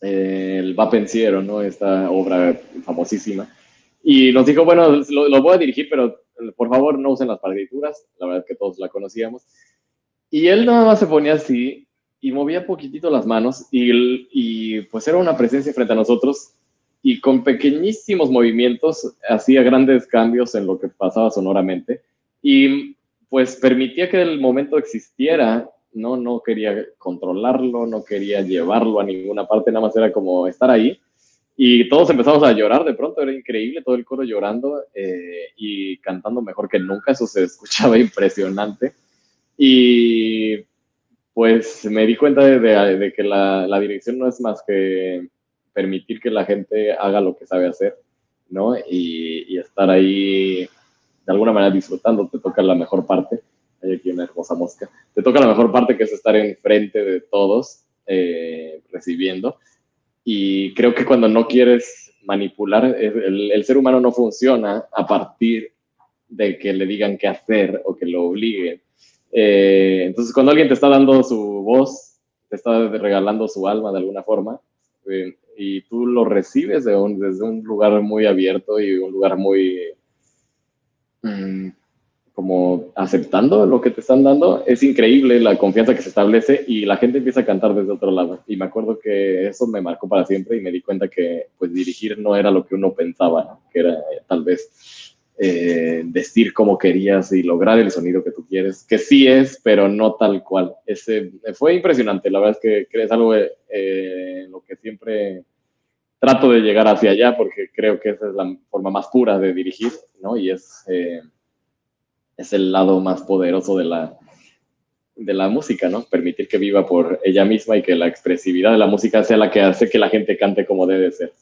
eh, el Va Pensiero, ¿no? Esta obra famosísima. Y nos dijo, bueno, lo, voy a dirigir, pero por favor no usen las partituras, la verdad es que todos la conocíamos. Y él nada más se ponía así y movía poquitito las manos y, y pues era una presencia frente a nosotros y con pequeñísimos movimientos hacía grandes cambios en lo que pasaba sonoramente y pues permitía que el momento existiera, no, no quería controlarlo, no quería llevarlo a ninguna parte, nada más era como estar ahí. Y todos empezamos a llorar de pronto, era increíble, todo el coro llorando eh, y cantando mejor que nunca, eso se (laughs) escuchaba impresionante. Y pues me di cuenta de, que la, la, dirección no es más que permitir que la gente haga lo que sabe hacer, ¿no? Y, y estar ahí de alguna manera disfrutando, te toca la mejor parte. Hay aquí una hermosa mosca. Te toca la mejor parte que es estar enfrente de todos, eh, recibiendo. Y creo que cuando no quieres manipular, el, ser humano no funciona a partir de que le digan qué hacer o que lo obliguen. Eh, entonces, cuando alguien te está dando su voz, te está regalando su alma de alguna forma, eh, y tú lo recibes de desde un lugar muy abierto y un lugar muy Mm, como aceptando lo que te están dando, es increíble la confianza que se establece y la gente empieza a cantar desde otro lado. Y me acuerdo que eso me marcó para siempre y me di cuenta que pues dirigir no era lo que uno pensaba, que era eh, tal vez eh, decir cómo querías y lograr el sonido que tú quieres, que sí es, pero no tal cual. Ese, fue impresionante, la verdad es que, es algo eh, lo que siempre trato de llegar hacia allá porque creo que esa es la forma más pura de dirigir, ¿no? Y es, eh, es el lado más poderoso de la, de la música, ¿no? Permitir que viva por ella misma y que la expresividad de la música sea la que hace que la gente cante como debe ser.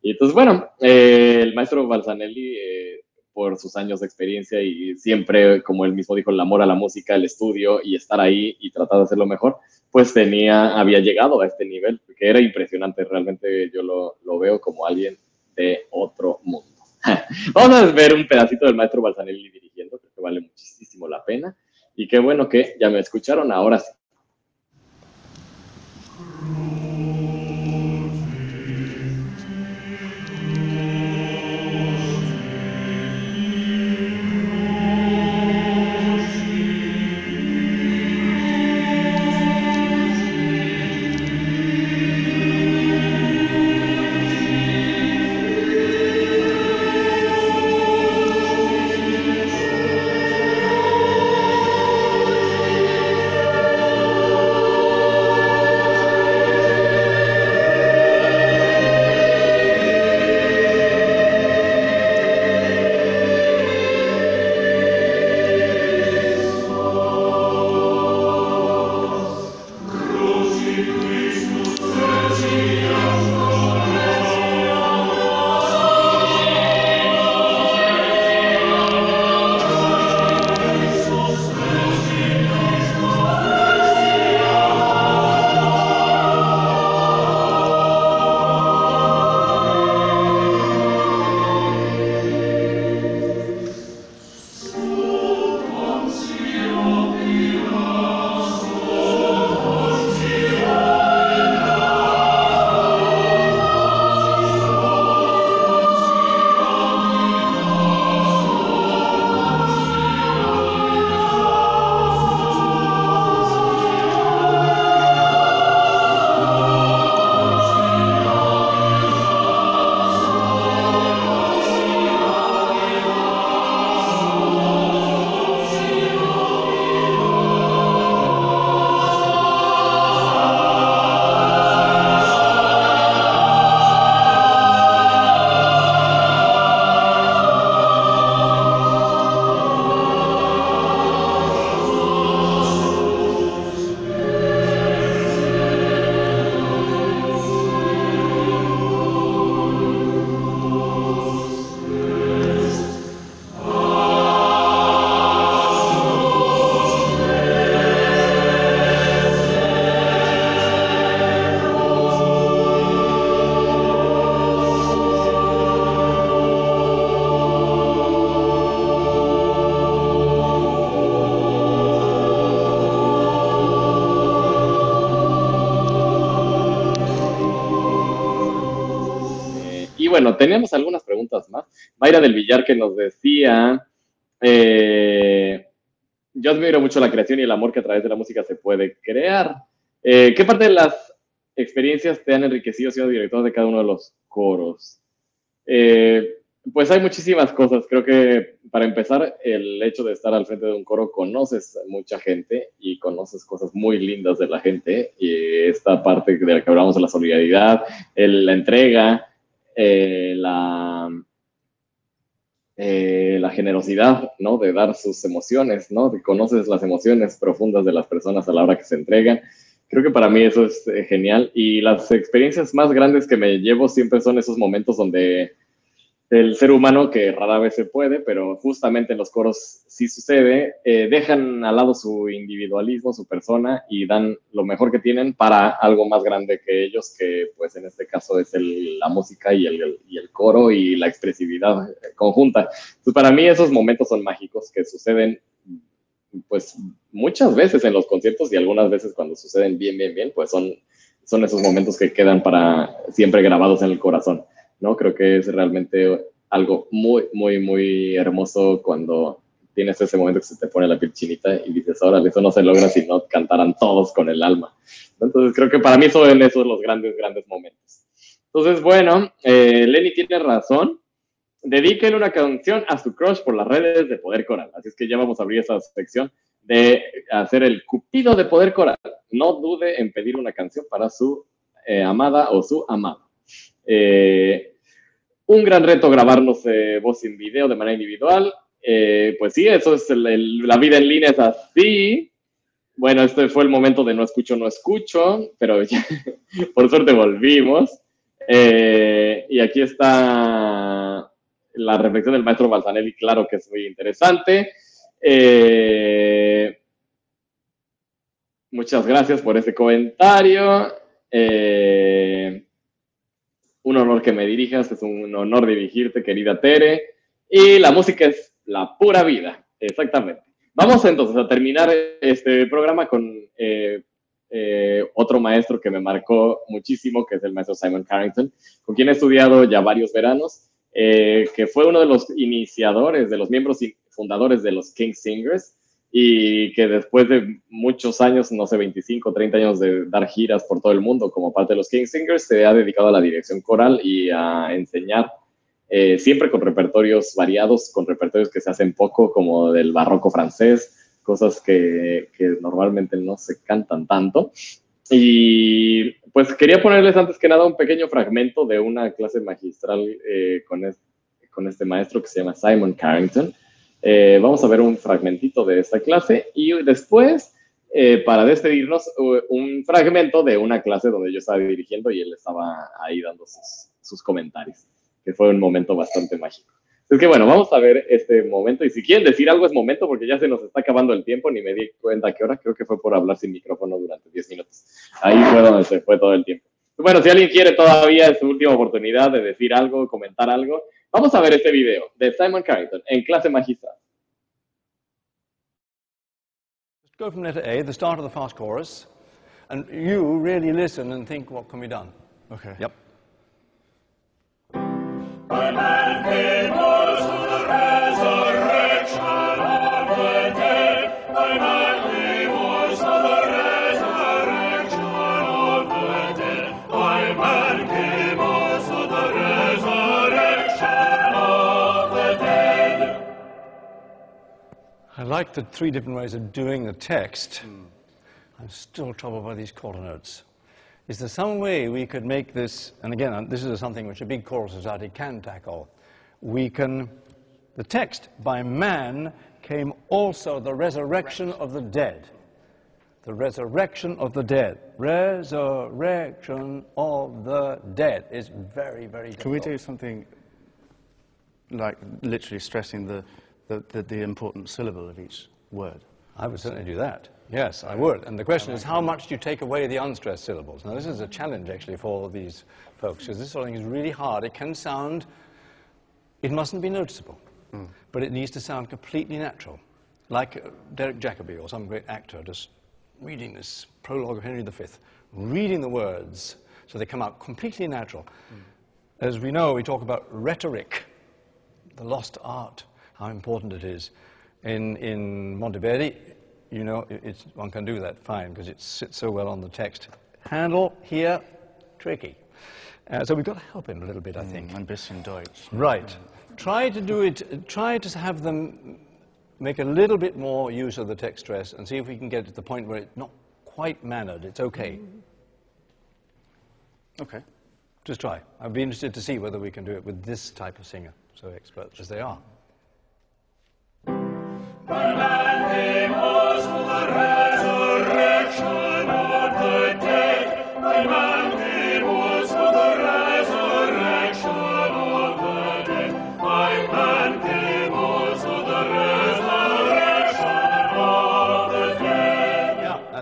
Y entonces, bueno, eh, el maestro Balsanelli, eh, por sus años de experiencia y siempre, como él mismo dijo, el amor a la música, el estudio y estar ahí y tratar de hacerlo mejor, pues tenía, había llegado a este nivel, que era impresionante, realmente yo lo, lo veo como alguien de otro mundo. (laughs) Vamos a ver un pedacito del maestro Balsanelli dirigiendo, creo que vale muchísimo la pena, y qué bueno que ya me escucharon, ahora sí. Teníamos algunas preguntas más. Mayra del Villar que nos decía, eh, yo admiro mucho la creación y el amor que a través de la música se puede crear. Eh, ¿Qué parte de las experiencias te han enriquecido siendo director de cada uno de los coros? Eh, pues hay muchísimas cosas. Creo que para empezar, el hecho de estar al frente de un coro, conoces mucha gente y conoces cosas muy lindas de la gente. Y esta parte de la que hablamos de la solidaridad, la entrega, eh, la, eh, la generosidad, ¿no? De dar sus emociones, ¿no? conoces las emociones profundas de las personas a la hora que se entregan. Creo que para mí eso es eh, genial. Y las experiencias más grandes que me llevo siempre son esos momentos donde el ser humano, que rara vez se puede, pero justamente en los coros sí sucede, eh, dejan al lado su individualismo, su persona y dan lo mejor que tienen para algo más grande que ellos, que pues en este caso es la música y el, y el, coro y la expresividad conjunta. Entonces para mí esos momentos son mágicos que suceden pues muchas veces en los conciertos y algunas veces cuando suceden bien, bien, bien, pues son, son esos momentos que quedan para siempre grabados en el corazón. ¿No? Creo que es realmente algo muy, muy, muy hermoso cuando tienes ese momento que se te pone la piel chinita y dices, ahora eso no se logra si no cantaran todos con el alma. Entonces creo que para mí son esos los grandes, grandes momentos. Entonces, bueno, eh, Lenny tiene razón. Dedíquenle una canción a su crush por las redes de Poder Coral. Así es que ya vamos a abrir esa sección de hacer el cupido de Poder Coral. No dude en pedir una canción para su eh, amada o su amado. Eh, un gran reto grabarnos eh, voz sin video de manera individual. Eh, pues sí, eso es la vida en línea, es así. Bueno, este fue el momento de no escucho, no escucho, pero (laughs) por suerte volvimos. Eh, y aquí está la reflexión del maestro Balsanelli, claro que es muy interesante. muchas gracias por ese comentario. Un honor que me dirijas, es un honor dirigirte, querida Tere. Y la música es la pura vida, exactamente. Vamos entonces a terminar este programa con eh, eh, otro maestro que me marcó muchísimo, que es el maestro Simon Carrington, con quien he estudiado ya varios veranos, eh, que fue uno de los iniciadores, de los miembros fundadores de los King Singers y que después de muchos años, no sé, 25, 30 años de dar giras por todo el mundo como parte de los King Singers, se ha dedicado a la dirección coral y a enseñar eh, siempre con repertorios variados, con repertorios que se hacen poco, como del barroco francés, cosas que, normalmente no se cantan tanto. Y pues quería ponerles antes que nada un pequeño fragmento de una clase magistral eh, con, con este maestro que se llama Simon Carrington eh, vamos a ver un fragmentito de esta clase y después, eh, para despedirnos, un fragmento de una clase donde yo estaba dirigiendo y él estaba ahí dando sus, comentarios, que fue un momento bastante mágico. Es que bueno, vamos a ver este momento y si quieren decir algo es momento porque ya se nos está acabando el tiempo, ni me di cuenta qué hora, creo que fue por hablar sin micrófono durante 10 minutos. Ahí fue donde se fue todo el tiempo. Bueno, si alguien quiere todavía es su última oportunidad de decir algo, comentar algo, Vamos a ver este video de Simon Carrington en clase magistral. Go from letter eh, A, the start of the fast chorus, and you really listen and think what can be done. Okay. Yep. Like the three different ways of doing the text. Mm. I'm still troubled by these quarter notes. Is there some way we could make this, and again, this is something which a big choral society can tackle. We can, the text, by man came also the resurrection of the dead. The resurrection of the dead. Resurrection of the dead is very, very difficult. Can we do something like literally stressing the the, the, the important syllable of each word. I would certainly do that. Yes, I would. And the question is, how much do you take away the unstressed syllables? Now, this is a challenge, actually, for these folks, because this sort of thing is really hard. It can sound, it mustn't be noticeable, mm. but it needs to sound completely natural, like uh, Derek Jacobi or some great actor just reading this prologue of Henry V, reading the words so they come out completely natural. Mm. As we know, we talk about rhetoric, the lost art, how important it is. In, in Monteverdi, you know, one can do that fine because it sits so well on the text. Handle here, tricky. Uh, so we've got to help him a little bit, I think. Mm, ein bisschen Deutsch. Right. Try to do it, try to have them make a little bit more use of the text stress and see if we can get to the point where it's not quite mannered. It's okay. Okay. Just try. I'd be interested to see whether we can do it with this type of singer, so expert as they are.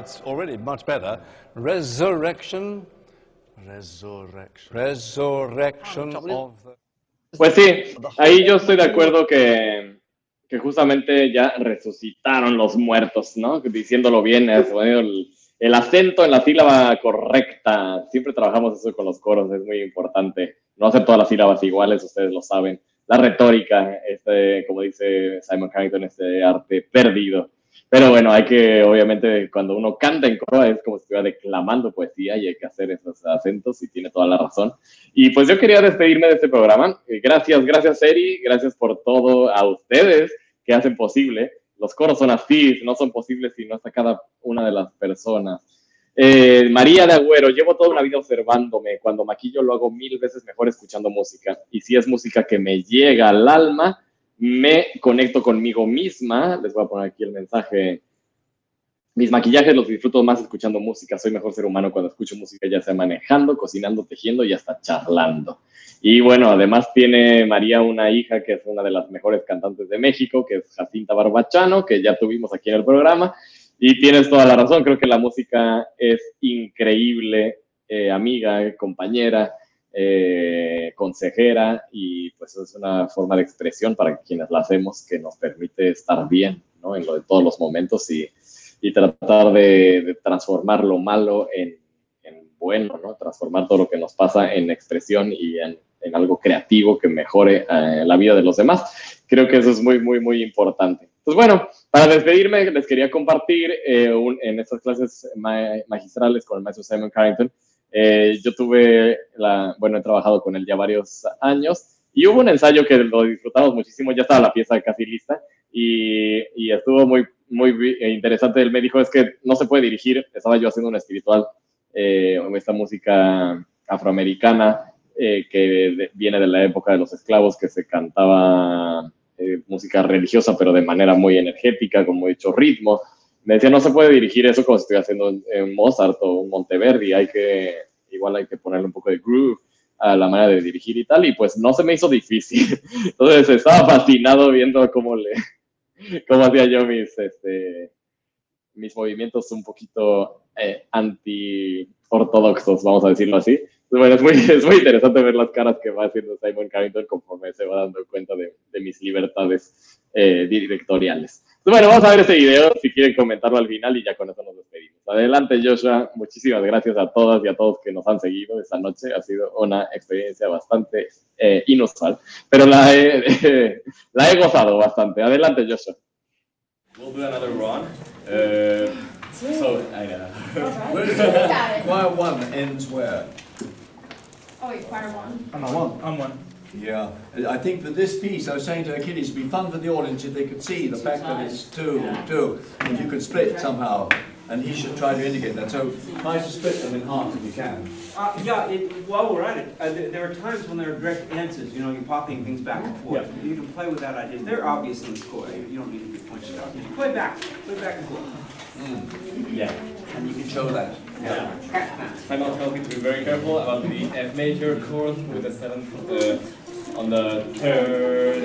That's already much better. Resurrection. Resurrection. Resurrection of the... Pues sí, ahí yo estoy de acuerdo que, que justamente ya resucitaron los muertos, ¿no? Diciéndolo bien, el, el acento en la sílaba correcta. Siempre trabajamos eso con los coros, es muy importante. No hacer todas las sílabas iguales, ustedes lo saben. La retórica, este, como dice Simon Carrington, este arte perdido. Pero bueno, hay que, obviamente, cuando uno canta en coro es como si estuviera declamando poesía y hay que hacer esos acentos y tiene toda la razón. Y pues yo quería despedirme de este programa. Eh, gracias, gracias Eri, gracias por todo a ustedes que hacen posible. Los coros son así, no son posibles si no está cada una de las personas. Eh, María de Agüero, llevo toda una vida observándome. Cuando maquillo lo hago mil veces mejor escuchando música. Y si es música que me llega al alma, me conecto conmigo misma. Les voy a poner aquí el mensaje. Mis maquillajes los disfruto más escuchando música. Soy mejor ser humano cuando escucho música, ya sea manejando, cocinando, tejiendo y hasta charlando. Y bueno, además tiene María una hija que es una de las mejores cantantes de México, que es Jacinta Barbachano, que ya tuvimos aquí en el programa. Y tienes toda la razón, creo que la música es increíble, eh, amiga, compañera, eh, consejera y pues es una forma de expresión para quienes la hacemos que nos permite estar bien ¿no? en lo de todos los momentos y, y tratar de, transformar lo malo en, en, bueno, ¿no? transformar todo lo que nos pasa en expresión y en, algo creativo que mejore eh, la vida de los demás. Creo que eso es muy, muy, muy importante. Pues bueno, para despedirme les quería compartir eh, en estas clases magistrales con el maestro Simon Carrington eh, yo tuve, la, bueno, he trabajado con él ya varios años y hubo un ensayo que lo disfrutamos muchísimo, ya estaba la pieza casi lista y, y estuvo muy, muy interesante. Él me dijo, es que no se puede dirigir, estaba yo haciendo una espiritual, eh, esta música afroamericana eh, que viene de la época de los esclavos, que se cantaba eh, música religiosa, pero de manera muy energética, con mucho ritmo me decía, no se puede dirigir eso como si estoy haciendo en Mozart o Monteverdi, hay que, igual hay que ponerle un poco de groove a la manera de dirigir y tal, y pues no se me hizo difícil. (laughs) Entonces estaba fascinado viendo cómo le, cómo hacía yo mis, este, mis movimientos un poquito eh, anti-ortodoxos, vamos a decirlo así. Bueno, es muy, (laughs) es muy interesante ver las caras que va haciendo Simon Carrington conforme se va dando cuenta de, de mis libertades eh, directoriales. Bueno, vamos a ver este video si quieren comentarlo al final y ya con eso nos despedimos. Adelante, Joshua. Muchísimas gracias a todas y a todos que nos han seguido esta noche. Ha sido una experiencia bastante eh, inusual, pero la he, (laughs) la he gozado bastante. Adelante, Joshua. We'll do another run. Uh, so, I know. choir one ends where? Oh, wait, choir one. I'm one. I'm one. Yeah, I think for this piece, I was saying to Achilles, it'd be fun for the audience if they could see the fact that it's two, two, if you could split somehow, and he should try to indicate that. So try to split them in half if you can. Uh, yeah, it, while we're at it, uh, there are times when there are direct answers, you know, you're popping things back and forth. Yeah. You can play with that idea. They're obvious in the score, you don't need to be pointed out. Just play back, play back and forth. Mm. Yeah, and you can show that. Yeah. I'm also helping to be very careful about the F major chord with the seventh. Uh, on the third,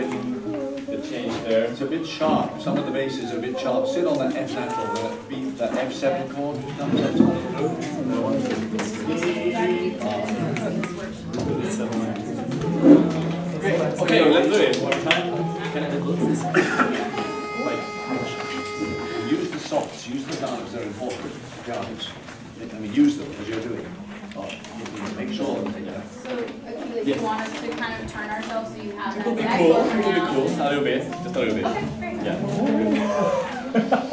the change there. It's a bit sharp. Some of the basses are a bit sharp. Sit on that F natural, that beat, that F7 chord. Ah. Okay, let's do it. One time. Can I Use the softs, use the guards, they're important. Guards. I mean, use them as you're doing. Make sure yeah. So, okay, yes. you want us to kind of turn ourselves so you have that. It'll be cool. It'll be cool. A little bit. Just a little bit. Okay, great. Yeah.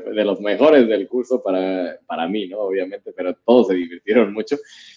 de los mejores del curso para, para mí, ¿no? Obviamente, pero todos se divirtieron mucho.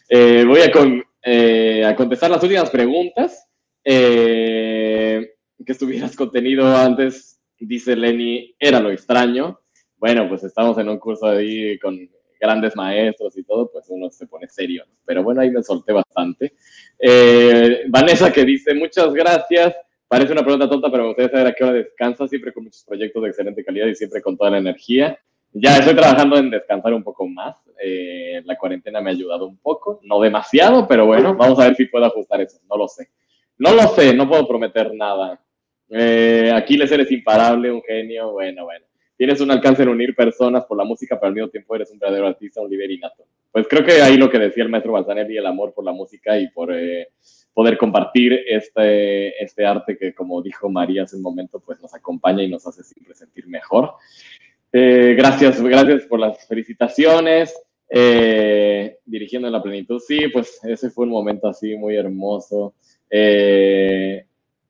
Eh, voy a, con, eh, a, contestar las últimas preguntas. Eh, que estuvieras contenido antes, dice Lenny, era lo extraño. Bueno, pues estamos en un curso ahí con grandes maestros y todo, pues uno se pone serio. Pero bueno, ahí me solté bastante. Eh, Vanessa que dice, muchas gracias. Parece una pregunta tonta, pero me gustaría saber a qué hora descansa, siempre con muchos proyectos de excelente calidad y siempre con toda la energía. Ya estoy trabajando en descansar un poco más. Eh, la cuarentena me ha ayudado un poco, no demasiado, pero bueno, vamos a ver si puedo ajustar eso. No lo sé. No lo sé, no puedo prometer nada. Eh, Aquiles eres imparable, un genio, bueno, bueno. Tienes un alcance en unir personas por la música, pero al mismo tiempo eres un verdadero artista, un líder innato. Pues creo que ahí lo que decía el maestro Balzanelli, el amor por la música y por eh, poder compartir este, este arte que, como dijo María hace un momento, pues nos acompaña y nos hace siempre sentir mejor. Eh, gracias, gracias por las felicitaciones. Eh, dirigiendo en la plenitud, sí, pues ese fue un momento así muy hermoso. Eh,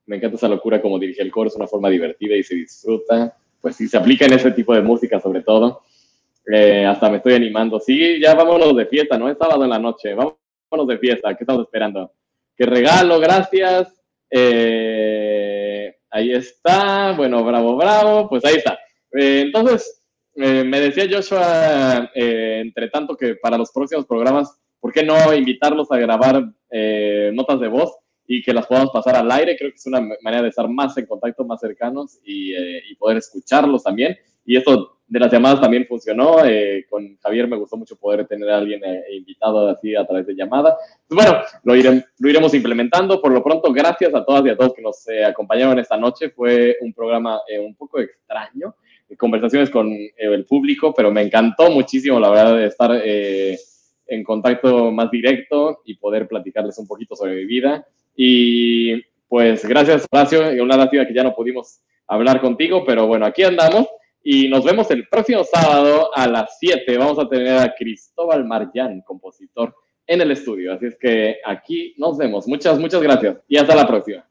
me encanta esa locura como dirige el coro, es una forma divertida y se disfruta. Pues sí, se aplica en ese tipo de música sobre todo. hasta me estoy animando. Sí, ya vámonos de fiesta, ¿no? Es sábado en la noche, vámonos de fiesta. ¿Qué estamos esperando? ¿Qué regalo? Gracias. ahí está. Bueno, bravo, bravo. Pues ahí está. Eh, entonces, eh, me decía Joshua, eh, entre tanto, que para los próximos programas, ¿por qué no invitarlos a grabar notas de voz y que las podamos pasar al aire? Creo que es una manera de estar más en contacto, más cercanos y, poder escucharlos también. Y esto de las llamadas también funcionó. con Javier me gustó mucho poder tener a alguien invitado así a través de llamada. Pues bueno, lo, lo, iremos implementando. Por lo pronto, gracias a todas y a todos que nos acompañaron esta noche. Fue un programa un poco extraño conversaciones con eh, el público, pero me encantó muchísimo, la verdad, de estar eh, en contacto más directo y poder platicarles un poquito sobre mi vida. Y pues gracias, Horacio, una lástima que ya no pudimos hablar contigo, pero bueno, aquí andamos y nos vemos el próximo sábado a las 7. Vamos a tener a Cristóbal Marján, compositor, en el estudio. Así es que aquí nos vemos. Muchas, muchas gracias y hasta la próxima.